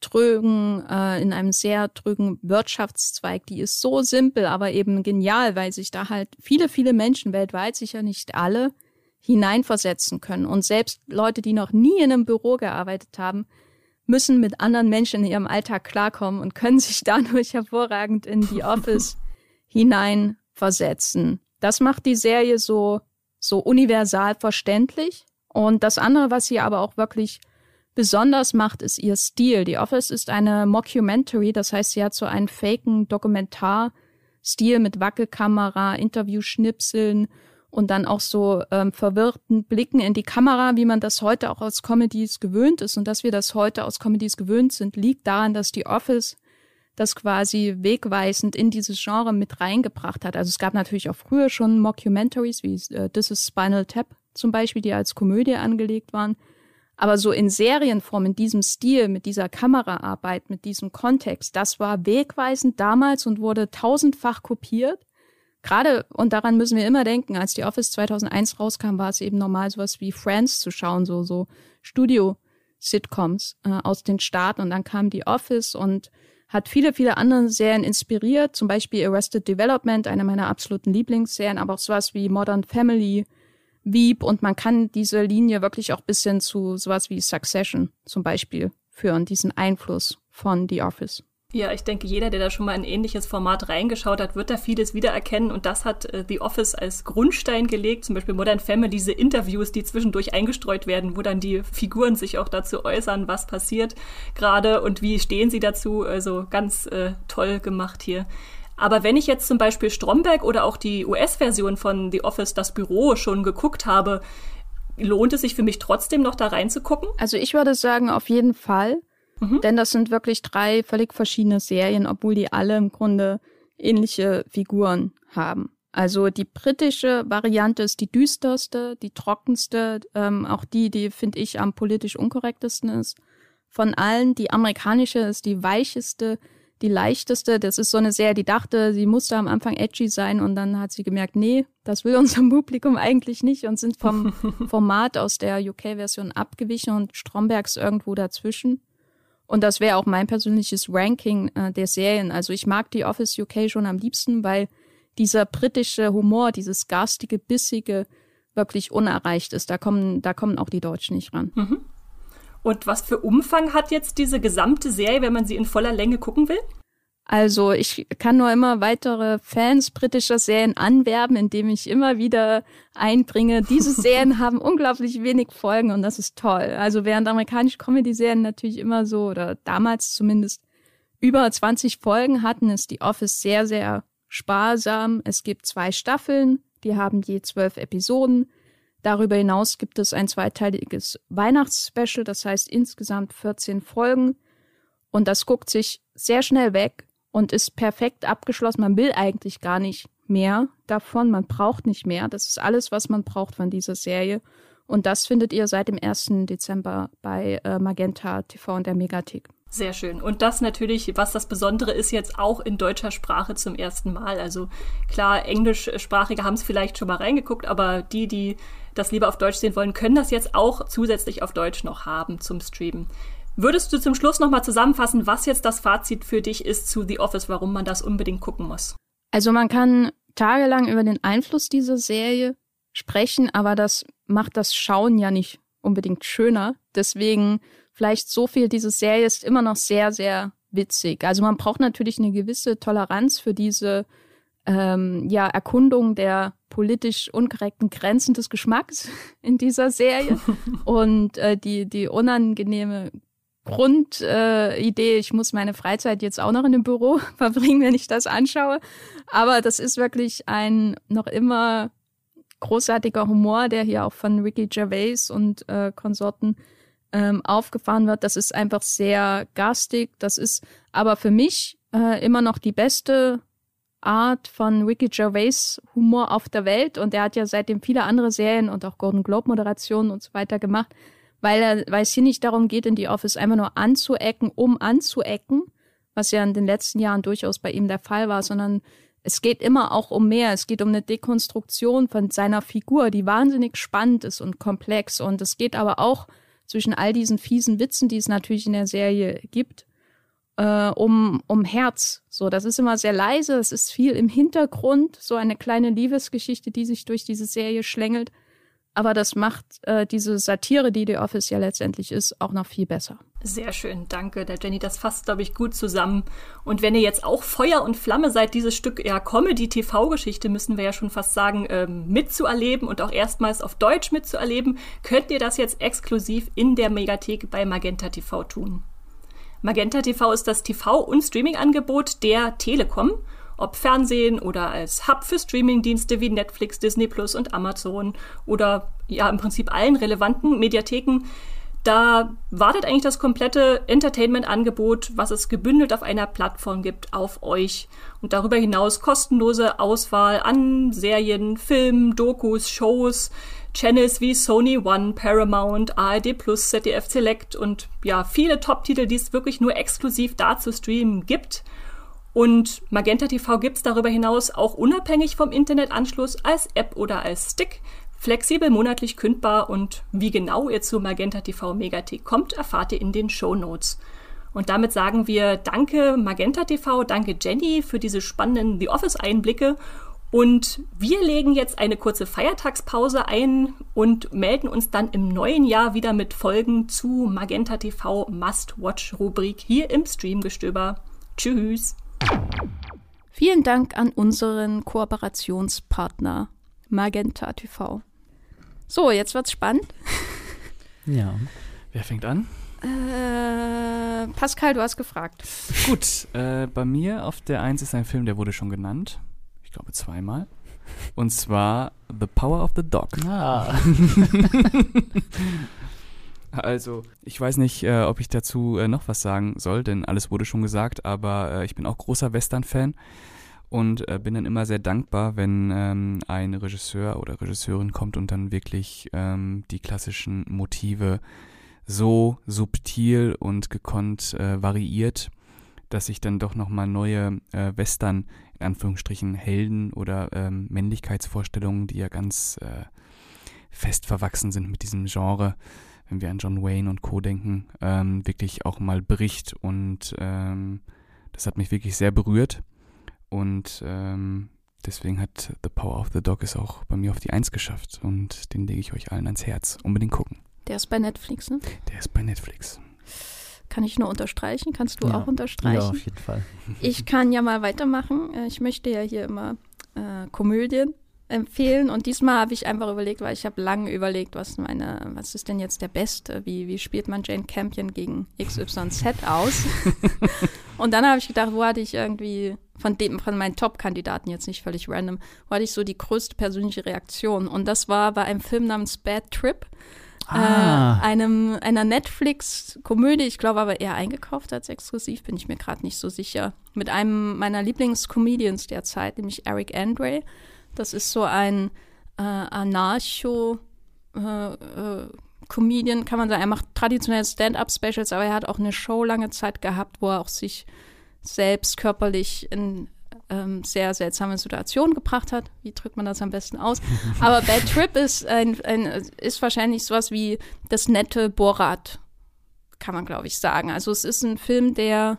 trögen, äh, in einem sehr trögen Wirtschaftszweig. Die ist so simpel, aber eben genial, weil sich da halt viele, viele Menschen weltweit, sicher nicht alle, hineinversetzen können. Und selbst Leute, die noch nie in einem Büro gearbeitet haben, müssen mit anderen Menschen in ihrem Alltag klarkommen und können sich dadurch hervorragend in die Office hineinversetzen. Das macht die Serie so, so universal verständlich. Und das andere, was sie aber auch wirklich besonders macht, ist ihr Stil. Die Office ist eine Mockumentary, das heißt, sie hat so einen faken Dokumentarstil mit Wackelkamera, Interviewschnipseln und dann auch so ähm, verwirrten Blicken in die Kamera, wie man das heute auch aus Comedies gewöhnt ist. Und dass wir das heute aus Comedies gewöhnt sind, liegt daran, dass die Office das quasi wegweisend in dieses Genre mit reingebracht hat. Also es gab natürlich auch früher schon Mockumentaries wie äh, This is Spinal Tap zum Beispiel, die als Komödie angelegt waren. Aber so in Serienform, in diesem Stil, mit dieser Kameraarbeit, mit diesem Kontext, das war wegweisend damals und wurde tausendfach kopiert. Gerade, und daran müssen wir immer denken, als die Office 2001 rauskam, war es eben normal, sowas wie Friends zu schauen, so, so Studio-Sitcoms äh, aus den Staaten. Und dann kam die Office und hat viele, viele andere Serien inspiriert, zum Beispiel Arrested Development, eine meiner absoluten Lieblingsserien, aber auch sowas wie Modern Family, Veep und man kann diese Linie wirklich auch bis hin zu sowas wie Succession zum Beispiel führen, diesen Einfluss von The Office. Ja, ich denke, jeder, der da schon mal ein ähnliches Format reingeschaut hat, wird da vieles wiedererkennen. Und das hat äh, The Office als Grundstein gelegt. Zum Beispiel Modern Family, diese Interviews, die zwischendurch eingestreut werden, wo dann die Figuren sich auch dazu äußern, was passiert gerade und wie stehen sie dazu. Also ganz äh, toll gemacht hier. Aber wenn ich jetzt zum Beispiel Stromberg oder auch die US-Version von The Office, das Büro, schon geguckt habe, lohnt es sich für mich trotzdem noch da reinzugucken? Also ich würde sagen, auf jeden Fall. Mhm. Denn das sind wirklich drei völlig verschiedene Serien, obwohl die alle im Grunde ähnliche Figuren haben. Also die britische Variante ist die düsterste, die trockenste, ähm, auch die, die finde ich am politisch unkorrektesten ist. Von allen, die amerikanische ist die weicheste, die leichteste. Das ist so eine Serie, die dachte, sie musste am Anfang edgy sein und dann hat sie gemerkt, nee, das will unser Publikum eigentlich nicht und sind vom Format aus der UK-Version abgewichen und Strombergs irgendwo dazwischen. Und das wäre auch mein persönliches Ranking äh, der Serien. Also ich mag die Office UK schon am liebsten, weil dieser britische Humor, dieses garstige, bissige wirklich unerreicht ist. Da kommen, da kommen auch die Deutschen nicht ran. Mhm. Und was für Umfang hat jetzt diese gesamte Serie, wenn man sie in voller Länge gucken will? Also ich kann nur immer weitere Fans britischer Serien anwerben, indem ich immer wieder einbringe. Diese Serien haben unglaublich wenig Folgen und das ist toll. Also während amerikanische Comedy-Serien natürlich immer so, oder damals zumindest, über 20 Folgen hatten, ist die Office sehr, sehr sparsam. Es gibt zwei Staffeln, die haben je zwölf Episoden. Darüber hinaus gibt es ein zweiteiliges Weihnachtsspecial, das heißt insgesamt 14 Folgen. Und das guckt sich sehr schnell weg und ist perfekt abgeschlossen. Man will eigentlich gar nicht mehr davon, man braucht nicht mehr. Das ist alles, was man braucht von dieser Serie. Und das findet ihr seit dem 1. Dezember bei äh, Magenta TV und der Megathek. Sehr schön. Und das natürlich, was das Besondere ist, jetzt auch in deutscher Sprache zum ersten Mal. Also klar, Englischsprachige haben es vielleicht schon mal reingeguckt, aber die, die das lieber auf Deutsch sehen wollen, können das jetzt auch zusätzlich auf Deutsch noch haben zum Streamen. Würdest du zum Schluss nochmal zusammenfassen, was jetzt das Fazit für dich ist zu The Office, warum man das unbedingt gucken muss? Also man kann tagelang über den Einfluss dieser Serie sprechen, aber das macht das Schauen ja nicht unbedingt schöner. Deswegen vielleicht so viel, diese Serie ist immer noch sehr, sehr witzig. Also man braucht natürlich eine gewisse Toleranz für diese ähm, ja, Erkundung der politisch unkorrekten Grenzen des Geschmacks in dieser Serie und äh, die, die unangenehme Grundidee, äh, ich muss meine Freizeit jetzt auch noch in dem Büro verbringen, wenn ich das anschaue. Aber das ist wirklich ein noch immer großartiger Humor, der hier auch von Ricky Gervais und äh, Konsorten ähm, aufgefahren wird. Das ist einfach sehr garstig. Das ist aber für mich äh, immer noch die beste Art von Ricky Gervais Humor auf der Welt. Und er hat ja seitdem viele andere Serien und auch Golden Globe Moderationen und so weiter gemacht weil, weil es hier nicht darum geht, in die Office einfach nur anzuecken, um anzuecken, was ja in den letzten Jahren durchaus bei ihm der Fall war, sondern es geht immer auch um mehr. Es geht um eine Dekonstruktion von seiner Figur, die wahnsinnig spannend ist und komplex. Und es geht aber auch zwischen all diesen fiesen Witzen, die es natürlich in der Serie gibt, äh, um, um Herz. So, das ist immer sehr leise, es ist viel im Hintergrund, so eine kleine Liebesgeschichte, die sich durch diese Serie schlängelt. Aber das macht äh, diese Satire, die The Office ja letztendlich ist, auch noch viel besser. Sehr schön, danke. Der Jenny, das fasst, glaube ich, gut zusammen. Und wenn ihr jetzt auch Feuer und Flamme seid, dieses Stück ja Comedy-TV-Geschichte, müssen wir ja schon fast sagen, ähm, mitzuerleben und auch erstmals auf Deutsch mitzuerleben, könnt ihr das jetzt exklusiv in der Megathek bei Magenta TV tun. Magenta TV ist das TV- und Streaming-Angebot der Telekom ob Fernsehen oder als Hub für Streamingdienste wie Netflix, Disney Plus und Amazon oder ja im Prinzip allen relevanten Mediatheken da wartet eigentlich das komplette Entertainment-Angebot, was es gebündelt auf einer Plattform gibt, auf euch. Und darüber hinaus kostenlose Auswahl an Serien, Filmen, Dokus, Shows, Channels wie Sony One, Paramount, ARD Plus, ZDF Select und ja, viele Top-Titel, die es wirklich nur exklusiv da zu streamen gibt. Und Magenta TV gibt es darüber hinaus auch unabhängig vom Internetanschluss als App oder als Stick Flexibel monatlich kündbar und wie genau ihr zu Magenta TV Megathek kommt, erfahrt ihr in den Show Notes. Und damit sagen wir Danke Magenta TV, danke Jenny für diese spannenden The Office Einblicke. Und wir legen jetzt eine kurze Feiertagspause ein und melden uns dann im neuen Jahr wieder mit Folgen zu Magenta TV Must Watch Rubrik hier im Streamgestöber. Tschüss. Vielen Dank an unseren Kooperationspartner Magenta TV. So, jetzt wird's spannend. Ja. Wer fängt an? Äh, Pascal, du hast gefragt. Gut, äh, bei mir auf der 1 ist ein Film, der wurde schon genannt. Ich glaube zweimal. Und zwar The Power of the Dog. Ah. Also, ich weiß nicht, äh, ob ich dazu äh, noch was sagen soll, denn alles wurde schon gesagt, aber äh, ich bin auch großer Western-Fan und äh, bin dann immer sehr dankbar, wenn ähm, ein Regisseur oder Regisseurin kommt und dann wirklich ähm, die klassischen Motive so subtil und gekonnt äh, variiert, dass ich dann doch nochmal neue äh, Western, in Anführungsstrichen Helden oder ähm, Männlichkeitsvorstellungen, die ja ganz äh, fest verwachsen sind mit diesem Genre, wenn wir an John Wayne und Co. denken, ähm, wirklich auch mal bricht und ähm, das hat mich wirklich sehr berührt. Und ähm, deswegen hat The Power of the Dog es auch bei mir auf die Eins geschafft. Und den lege ich euch allen ans Herz. Unbedingt gucken. Der ist bei Netflix, ne? Der ist bei Netflix. Kann ich nur unterstreichen? Kannst du Ja. auch unterstreichen? Ja, auf jeden Fall. Ich kann ja mal weitermachen. Äh, Ich möchte ja hier immer äh, Komödien empfehlen und diesmal habe ich einfach überlegt, weil ich habe lange überlegt, was meine, was ist denn jetzt der Beste? Wie, wie spielt man Jane Campion gegen XYZ aus? und dann habe ich gedacht, wo hatte ich irgendwie von dem, von meinen Top-Kandidaten jetzt nicht völlig random, wo hatte ich so die größte persönliche Reaktion und das war bei einem Film namens Bad Trip. Ah. Äh, einem, einer Netflix-Komödie, ich glaube aber eher eingekauft als exklusiv, bin ich mir gerade nicht so sicher. Mit einem meiner Lieblingscomedians derzeit, nämlich Eric Andre. Das ist so ein äh, Anarcho- äh, äh, Comedian, kann man sagen. Er macht traditionelle Stand-up-Specials, aber er hat auch eine Show lange Zeit gehabt, wo er auch sich selbst körperlich in ähm, sehr seltsame Situationen gebracht hat. Wie drückt man das am besten aus? Aber Bad Trip ist, ein, ein, ist wahrscheinlich sowas wie das nette Borat, kann man glaube ich sagen. Also es ist ein Film, der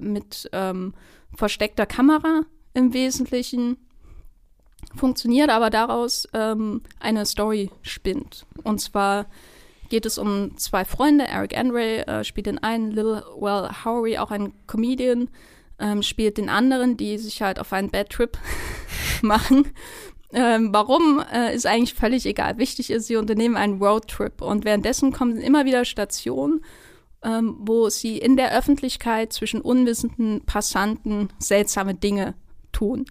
mit ähm, versteckter Kamera im Wesentlichen funktioniert, aber daraus ähm, eine Story spinnt. Und zwar geht es um zwei Freunde. Eric Andre äh, spielt den einen, Lil Well Howery, auch ein Comedian, ähm, spielt den anderen, die sich halt auf einen Bad Trip machen. Ähm, warum äh, ist eigentlich völlig egal. Wichtig ist, sie unternehmen einen Roadtrip und währenddessen kommen immer wieder Stationen, ähm, wo sie in der Öffentlichkeit zwischen unwissenden Passanten seltsame Dinge tun.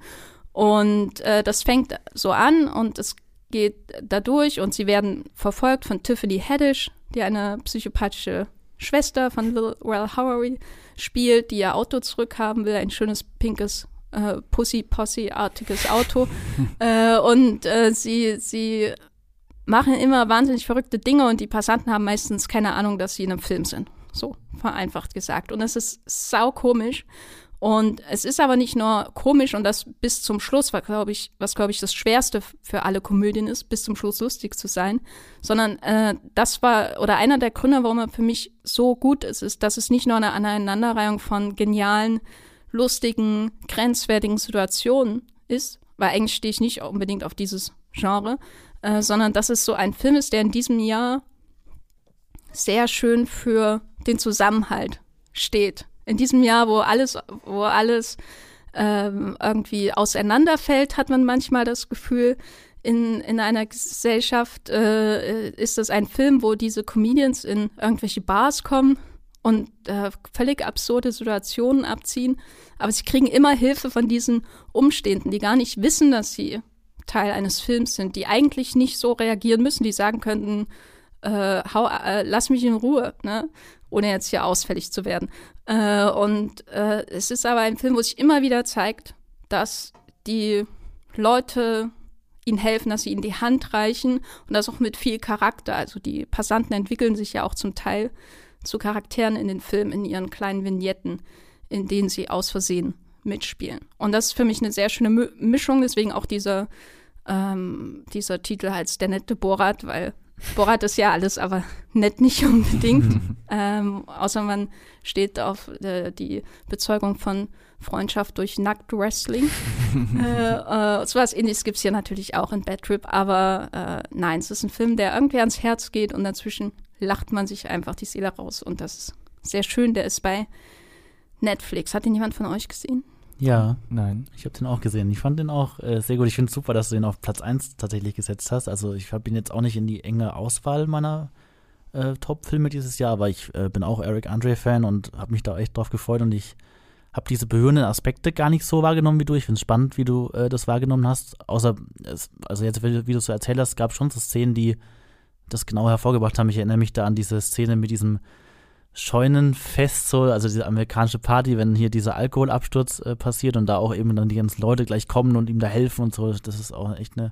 Und äh, das fängt so an und es geht dadurch und sie werden verfolgt von Tiffany Haddish, die eine psychopathische Schwester von Lil Well Howery spielt, die ihr Auto zurückhaben will, ein schönes pinkes äh, Pussy-Posse-artiges Auto. äh, und äh, sie, sie machen immer wahnsinnig verrückte Dinge und die Passanten haben meistens keine Ahnung, dass sie in einem Film sind. So, vereinfacht gesagt. Und es ist saukomisch. Und es ist aber nicht nur komisch und das bis zum Schluss, was glaube ich, was glaube ich das Schwerste für alle Komödien ist, bis zum Schluss lustig zu sein, sondern äh, das war oder einer der Gründe, warum er für mich so gut ist, ist, dass es nicht nur eine Aneinanderreihung von genialen, lustigen, grenzwertigen Situationen ist, weil eigentlich stehe ich nicht unbedingt auf dieses Genre, äh, sondern dass es so ein Film ist, der in diesem Jahr sehr schön für den Zusammenhalt steht in diesem Jahr, wo alles, wo alles ähm, irgendwie auseinanderfällt, hat man manchmal das Gefühl, in, in einer Gesellschaft äh, ist das ein Film, wo diese Comedians in irgendwelche Bars kommen und äh, völlig absurde Situationen abziehen, aber sie kriegen immer Hilfe von diesen Umstehenden, die gar nicht wissen, dass sie Teil eines Films sind, die eigentlich nicht so reagieren müssen, die sagen könnten, äh, hau, äh, lass mich in Ruhe, ne? Ohne jetzt hier ausfällig zu werden. Äh, und äh, es ist aber ein Film, wo sich immer wieder zeigt, dass die Leute ihnen helfen, dass sie ihnen die Hand reichen und das auch mit viel Charakter. Also die Passanten entwickeln sich ja auch zum Teil zu Charakteren in den Filmen, in ihren kleinen Vignetten, in denen sie aus Versehen mitspielen. Und das ist für mich eine sehr schöne Mischung, deswegen auch dieser, ähm, dieser Titel heißt Der nette Borat, weil Borat ist ja alles, aber nett nicht unbedingt. ähm, außer man steht auf äh, die Bezeugung von Freundschaft durch Nackt Wrestling. äh, äh, so was ähnliches gibt es hier natürlich auch in Bad Trip, aber äh, nein, es ist ein Film, der irgendwie ans Herz geht und dazwischen lacht man sich einfach die Seele raus und das ist sehr schön. Der ist bei Netflix. Hat ihn jemand von euch gesehen? Ja, nein. Ich habe den auch gesehen. Ich fand den auch äh, sehr gut. Ich finde es super, dass du den auf Platz 1 tatsächlich gesetzt hast. Also ich habe ihn jetzt auch nicht in die enge Auswahl meiner äh, Top-Filme dieses Jahr, aber ich äh, bin auch Eric Andre-Fan und habe mich da echt drauf gefreut und ich habe diese berührenden Aspekte gar nicht so wahrgenommen wie du. Ich finde es spannend, wie du äh, das wahrgenommen hast. Außer, es, also jetzt, wie, du so erzählt hast, gab schon so Szenen, die das genau hervorgebracht haben. Ich erinnere mich da an diese Szene mit diesem Scheunenfest, so, also diese amerikanische Party, wenn hier dieser Alkoholabsturz äh, passiert und da auch eben dann die ganzen Leute gleich kommen und ihm da helfen und so. Das ist auch echt eine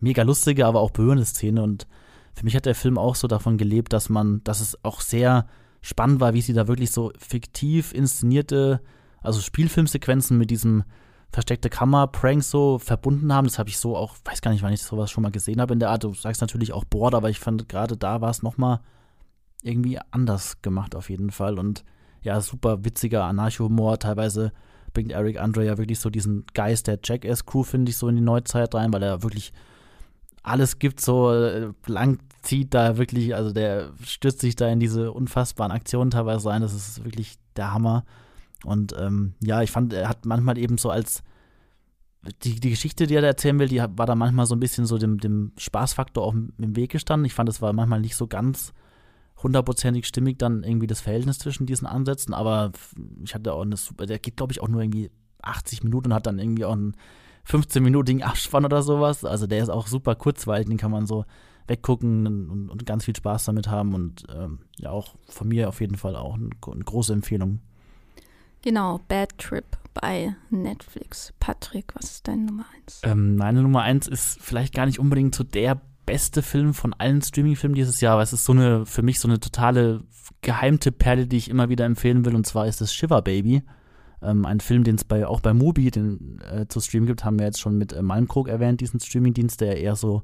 mega lustige, aber auch berührende Szene. Und für mich hat der Film auch so davon gelebt, dass man, dass es auch sehr spannend war, wie sie da wirklich so fiktiv inszenierte, also Spielfilmsequenzen mit diesem versteckte Kamera-Prank so verbunden haben. Das habe ich so auch, weiß gar nicht, wann ich sowas schon mal gesehen habe in der Art. Du sagst natürlich auch Board, aber ich fand gerade da war es noch mal irgendwie anders gemacht auf jeden Fall. Und ja, super witziger Anarcho-Humor. Teilweise bringt Eric Andre ja wirklich so diesen Geist der Jackass-Crew, finde ich, so in die Neuzeit rein, weil er wirklich alles gibt, so äh, lang zieht da wirklich, also der stürzt sich da in diese unfassbaren Aktionen teilweise rein. Das ist wirklich der Hammer. Und ähm, ja, ich fand, er hat manchmal eben so als die, die Geschichte, die er da erzählen will, die war da manchmal so ein bisschen so dem, dem Spaßfaktor auch im Weg gestanden. Ich fand, es war manchmal nicht so ganz hundertprozentig stimmig dann irgendwie das Verhältnis zwischen diesen Ansätzen, aber ich hatte auch eine super, der geht glaube ich auch nur irgendwie 80 Minuten und hat dann irgendwie auch einen 15-minütigen Abspann oder sowas. Also der ist auch super kurzweilig, den kann man so weggucken und, und ganz viel Spaß damit haben und ähm, ja auch von mir auf jeden Fall auch eine, eine große Empfehlung. Genau, Bad Trip bei Netflix. Patrick, was ist deine Nummer eins? Ähm, meine Nummer eins ist vielleicht gar nicht unbedingt so der beste Film von allen Streaming-Filmen dieses Jahr, weil es ist so eine, für mich so eine totale Geheimtipp-Perle, die ich immer wieder empfehlen will, und zwar ist es Shiver Baby. Ähm, ein Film, den es bei, auch bei Mubi den, äh, zu streamen gibt, haben wir jetzt schon mit äh, Malmkrog erwähnt, diesen Streaming-Dienst, der eher so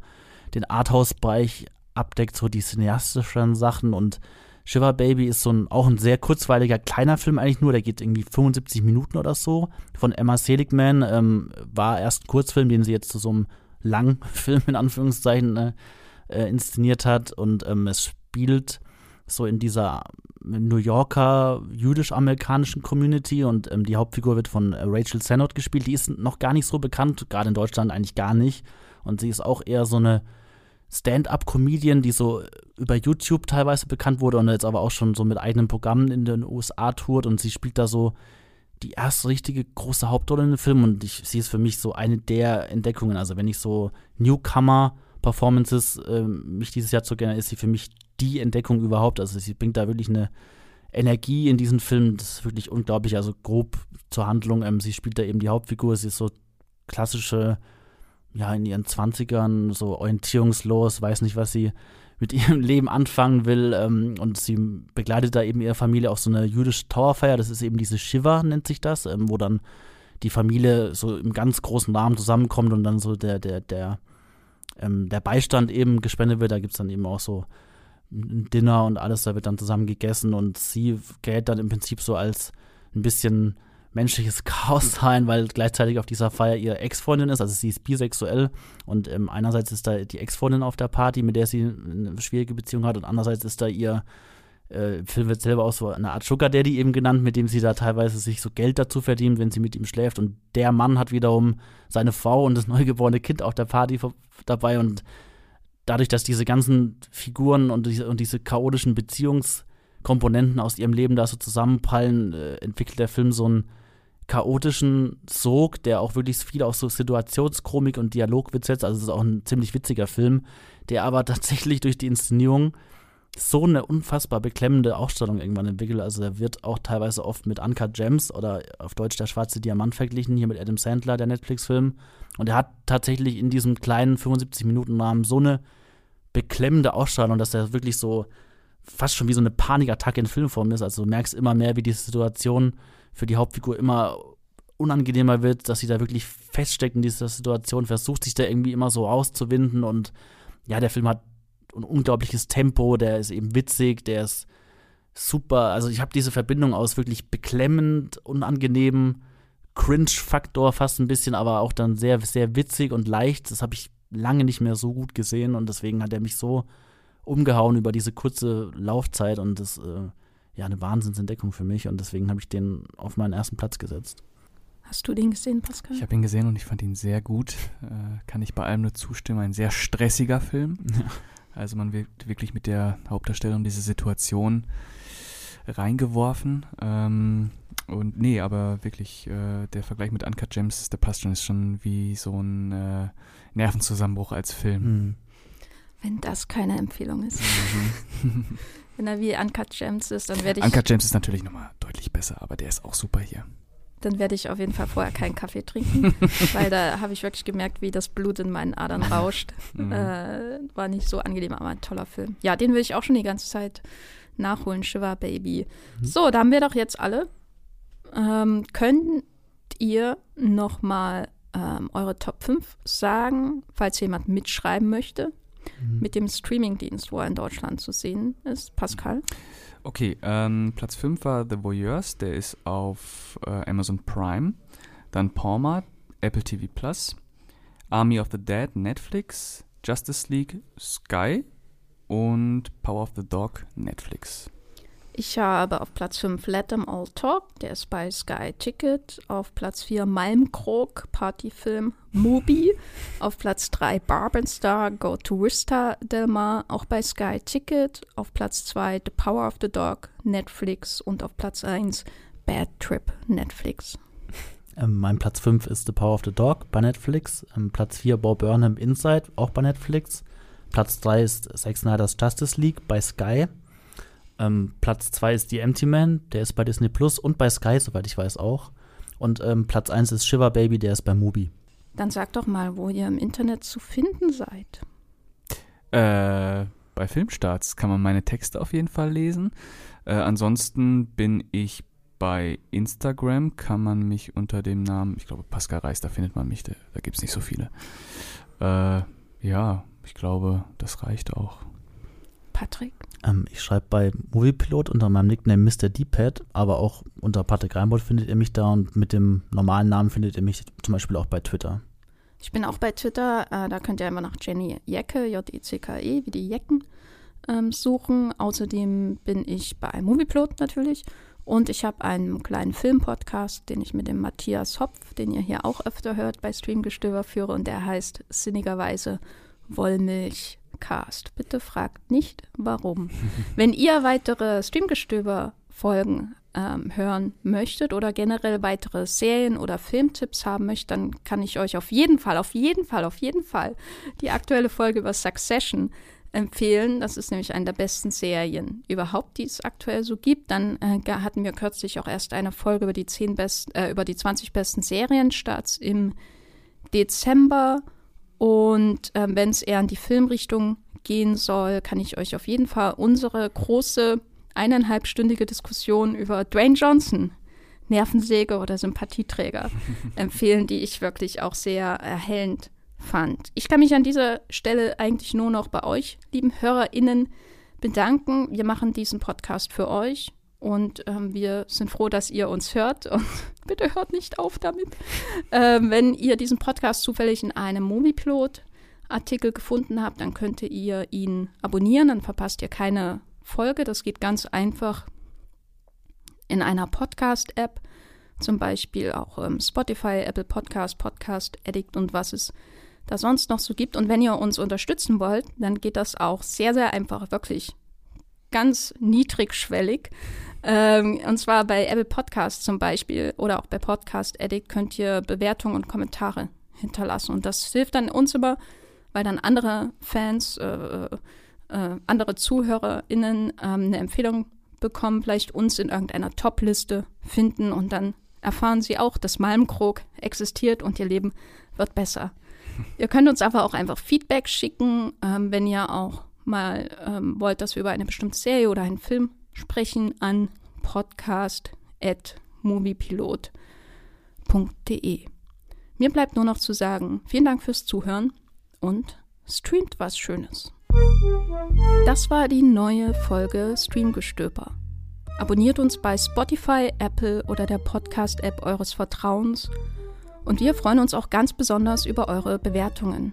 den Arthouse-Bereich abdeckt, so die cineastischen Sachen und Shiver Baby ist so ein, auch ein sehr kurzweiliger kleiner Film eigentlich nur, der geht irgendwie 75 Minuten oder so. Von Emma Seligman ähm, war erst ein Kurzfilm, den sie jetzt zu so einem Langfilm in Anführungszeichen äh, äh, inszeniert hat und ähm, es spielt so in dieser New Yorker jüdisch-amerikanischen Community und ähm, die Hauptfigur wird von äh, Rachel Sennott gespielt. Die ist noch gar nicht so bekannt, gerade in Deutschland eigentlich gar nicht. Und sie ist auch eher so eine Stand-up-Comedian, die so über YouTube teilweise bekannt wurde und jetzt aber auch schon so mit eigenen Programmen in den USA tourt und sie spielt da so die erste richtige große Hauptrolle in dem Film und ich, sie ist für mich so eine der Entdeckungen. Also wenn ich so Newcomer-Performances äh, mich dieses Jahr zu gerne, ist sie für mich die Entdeckung überhaupt. Also sie bringt da wirklich eine Energie in diesen Film, das ist wirklich unglaublich. Also grob zur Handlung, ähm, sie spielt da eben die Hauptfigur, sie ist so klassische, ja, in ihren Zwanzigern, so orientierungslos, weiß nicht, was sie mit ihrem Leben anfangen will. Ähm, und sie begleitet da eben ihre Familie auf so eine jüdische Trauerfeier. Das ist eben diese Shiva, nennt sich das, ähm, wo dann die Familie so im ganz großen Rahmen zusammenkommt und dann so der, der, der, ähm, der Beistand eben gespendet wird. Da gibt es dann eben auch so ein Dinner und alles, da wird dann zusammen gegessen und sie gerät dann im Prinzip so als ein bisschen menschliches Chaos sein, weil gleichzeitig auf dieser Feier ihre Ex-Freundin ist, also sie ist bisexuell und ähm, einerseits ist da die Ex-Freundin auf der Party, mit der sie eine schwierige Beziehung hat und andererseits ist da ihr äh, Film wird selber auch so eine Art Sugar Daddy eben genannt, mit dem sie da teilweise sich so Geld dazu verdient, wenn sie mit ihm schläft. Und der Mann hat wiederum seine Frau und das neugeborene Kind auf der Party dabei. Und dadurch, dass diese ganzen Figuren und diese, und diese chaotischen Beziehungskomponenten aus ihrem Leben da so zusammenprallen, äh, entwickelt der Film so einen chaotischen Sog, der auch wirklich viel auf so Situationschromik und Dialogwitz setzt. Also es ist auch ein ziemlich witziger Film, der aber tatsächlich durch die Inszenierung so eine unfassbar beklemmende Ausstellung irgendwann entwickelt. Also er wird auch teilweise oft mit Uncut Gems oder auf Deutsch der schwarze Diamant verglichen, hier mit Adam Sandler, der Netflix-Film. Und er hat tatsächlich in diesem kleinen 75-Minuten-Rahmen so eine beklemmende Ausstrahlung, dass er wirklich so fast schon wie so eine Panikattacke in Filmform ist. Also du merkst immer mehr, wie die Situation für die Hauptfigur immer unangenehmer wird, dass sie da wirklich feststeckt in dieser Situation, versucht sich da irgendwie immer so auszuwinden und ja, der Film hat ein unglaubliches Tempo, der ist eben witzig, der ist super. Also ich habe diese Verbindung aus wirklich beklemmend, unangenehm, Cringe-Faktor fast ein bisschen, aber auch dann sehr, sehr witzig und leicht. Das habe ich lange nicht mehr so gut gesehen und deswegen hat er mich so umgehauen über diese kurze Laufzeit und das äh, ja eine Wahnsinnsentdeckung für mich und deswegen habe ich den auf meinen ersten Platz gesetzt. Hast du den gesehen, Pascal? Ich habe ihn gesehen und ich fand ihn sehr gut. Äh, kann ich bei allem nur zustimmen. Ein sehr stressiger Film. Ja. Also man wird wirklich mit der Hauptdarstellung diese Situation reingeworfen. Ähm, und nee, aber wirklich, äh, der Vergleich mit Uncut Gems, der passt schon, ist schon wie so ein äh, Nervenzusammenbruch als Film. Mhm. Wenn das keine Empfehlung ist. Mhm. Wenn er wie Uncut Gems ist, dann werde ich. Uncut Gems ist natürlich nochmal deutlich besser, aber der ist auch super hier. Dann werde ich auf jeden Fall vorher keinen Kaffee trinken, weil da habe ich wirklich gemerkt, wie das Blut in meinen Adern rauscht. Mhm. Äh, war nicht so angenehm, aber ein toller Film. Ja, den will ich auch schon die ganze Zeit nachholen, Shiva Baby. Mhm. So, da haben wir doch jetzt alle. Ähm, könnt ihr nochmal ähm, eure Top 5 sagen, falls jemand mitschreiben möchte? Mhm. Mit dem Streamingdienst, wo er in Deutschland zu sehen ist. Pascal? Okay, ähm, Platz 5 war The Voyeurs, der ist auf äh, Amazon Prime. Dann Palma, Apple TV Plus. Army of the Dead, Netflix. Justice League, Sky. Und Power of the Dog, Netflix. Ich habe auf Platz 5 Let Them All Talk, der ist bei Sky Ticket. Auf Platz 4 Malmkrog, Partyfilm Moby. auf Platz 3 Barbenstar, Go to Vista Del Mar, auch bei Sky Ticket. Auf Platz 2 The Power of the Dog, Netflix. Und auf Platz 1 Bad Trip, Netflix. Ähm, mein Platz 5 ist The Power of the Dog bei Netflix. Ähm, Platz 4 Bob Burnham Inside, auch bei Netflix. Platz 3 ist Zack Snyder's Justice League bei Sky. Ähm, Platz 2 ist The Empty Man, der ist bei Disney Plus und bei Sky, soweit ich weiß auch. Und ähm, Platz 1 ist Shiver Baby, der ist bei Mubi. Dann sag doch mal, wo ihr im Internet zu finden seid. Äh, bei Filmstarts kann man meine Texte auf jeden Fall lesen. Äh, ansonsten bin ich bei Instagram, kann man mich unter dem Namen, ich glaube Pascal Reis, da findet man mich, da, da gibt es nicht so viele. Äh, ja, ich glaube, das reicht auch. Patrick? Ähm, ich schreibe bei Moviepilot unter meinem Nickname Mr. D-Pad, aber auch unter Patrick Reinbold findet ihr mich da und mit dem normalen Namen findet ihr mich zum Beispiel auch bei Twitter. Ich bin auch bei Twitter, äh, da könnt ihr immer nach Jenny Jecke, J-E-C-K-E, wie die Jecken, ähm, suchen. Außerdem bin ich bei Moviepilot natürlich und ich habe einen kleinen Filmpodcast, den ich mit dem Matthias Hopf, den ihr hier auch öfter hört, bei Streamgestöber führe und der heißt sinnigerweise Wollmilch Cast. Bitte fragt nicht, warum. Wenn ihr weitere Streamgestöber-Folgen ähm, hören möchtet oder generell weitere Serien oder Filmtipps haben möchtet, dann kann ich euch auf jeden Fall, auf jeden Fall, auf jeden Fall die aktuelle Folge über Succession empfehlen. Das ist nämlich eine der besten Serien überhaupt, die es aktuell so gibt. Dann äh, hatten wir kürzlich auch erst eine Folge über die, 10 best, äh, über die 20 besten Serienstarts im Dezember. Und ähm, wenn es eher in die Filmrichtung gehen soll, kann ich euch auf jeden Fall unsere große eineinhalbstündige Diskussion über Dwayne Johnson, Nervensäge oder Sympathieträger empfehlen, die ich wirklich auch sehr erhellend fand. Ich kann mich an dieser Stelle eigentlich nur noch bei euch, lieben HörerInnen, bedanken. Wir machen diesen Podcast für euch und ähm, wir sind froh, dass ihr uns hört. Und bitte hört nicht auf damit. Ähm, wenn ihr diesen Podcast zufällig in einem Moviepilot-Artikel gefunden habt, dann könnt ihr ihn abonnieren. Dann verpasst ihr keine Folge. Das geht ganz einfach in einer Podcast-App. Zum Beispiel auch ähm, Spotify, Apple Podcast, Podcast Addict und was es da sonst noch so gibt. Und wenn ihr uns unterstützen wollt, dann geht das auch sehr, sehr einfach, wirklich ganz niedrigschwellig. Ähm, und zwar bei Apple Podcasts zum Beispiel oder auch bei Podcast Addict könnt ihr Bewertungen und Kommentare hinterlassen. Und das hilft dann uns immer, weil dann andere Fans, äh, äh, äh andere ZuhörerInnen ähm, eine Empfehlung bekommen, vielleicht uns in irgendeiner Top-Liste finden und dann erfahren sie auch, dass Malmkrog existiert und ihr Leben wird besser. Ihr könnt uns aber auch einfach Feedback schicken, ähm, wenn ihr auch mal ähm, wollt, dass wir über eine bestimmte Serie oder einen Film sprechen, an podcast.moviepilot.de. Mir bleibt nur noch zu sagen, vielen Dank fürs Zuhören und streamt was Schönes. Das war die neue Folge Streamgestöber. Abonniert uns bei Spotify, Apple oder der Podcast-App eures Vertrauens und wir freuen uns auch ganz besonders über eure Bewertungen.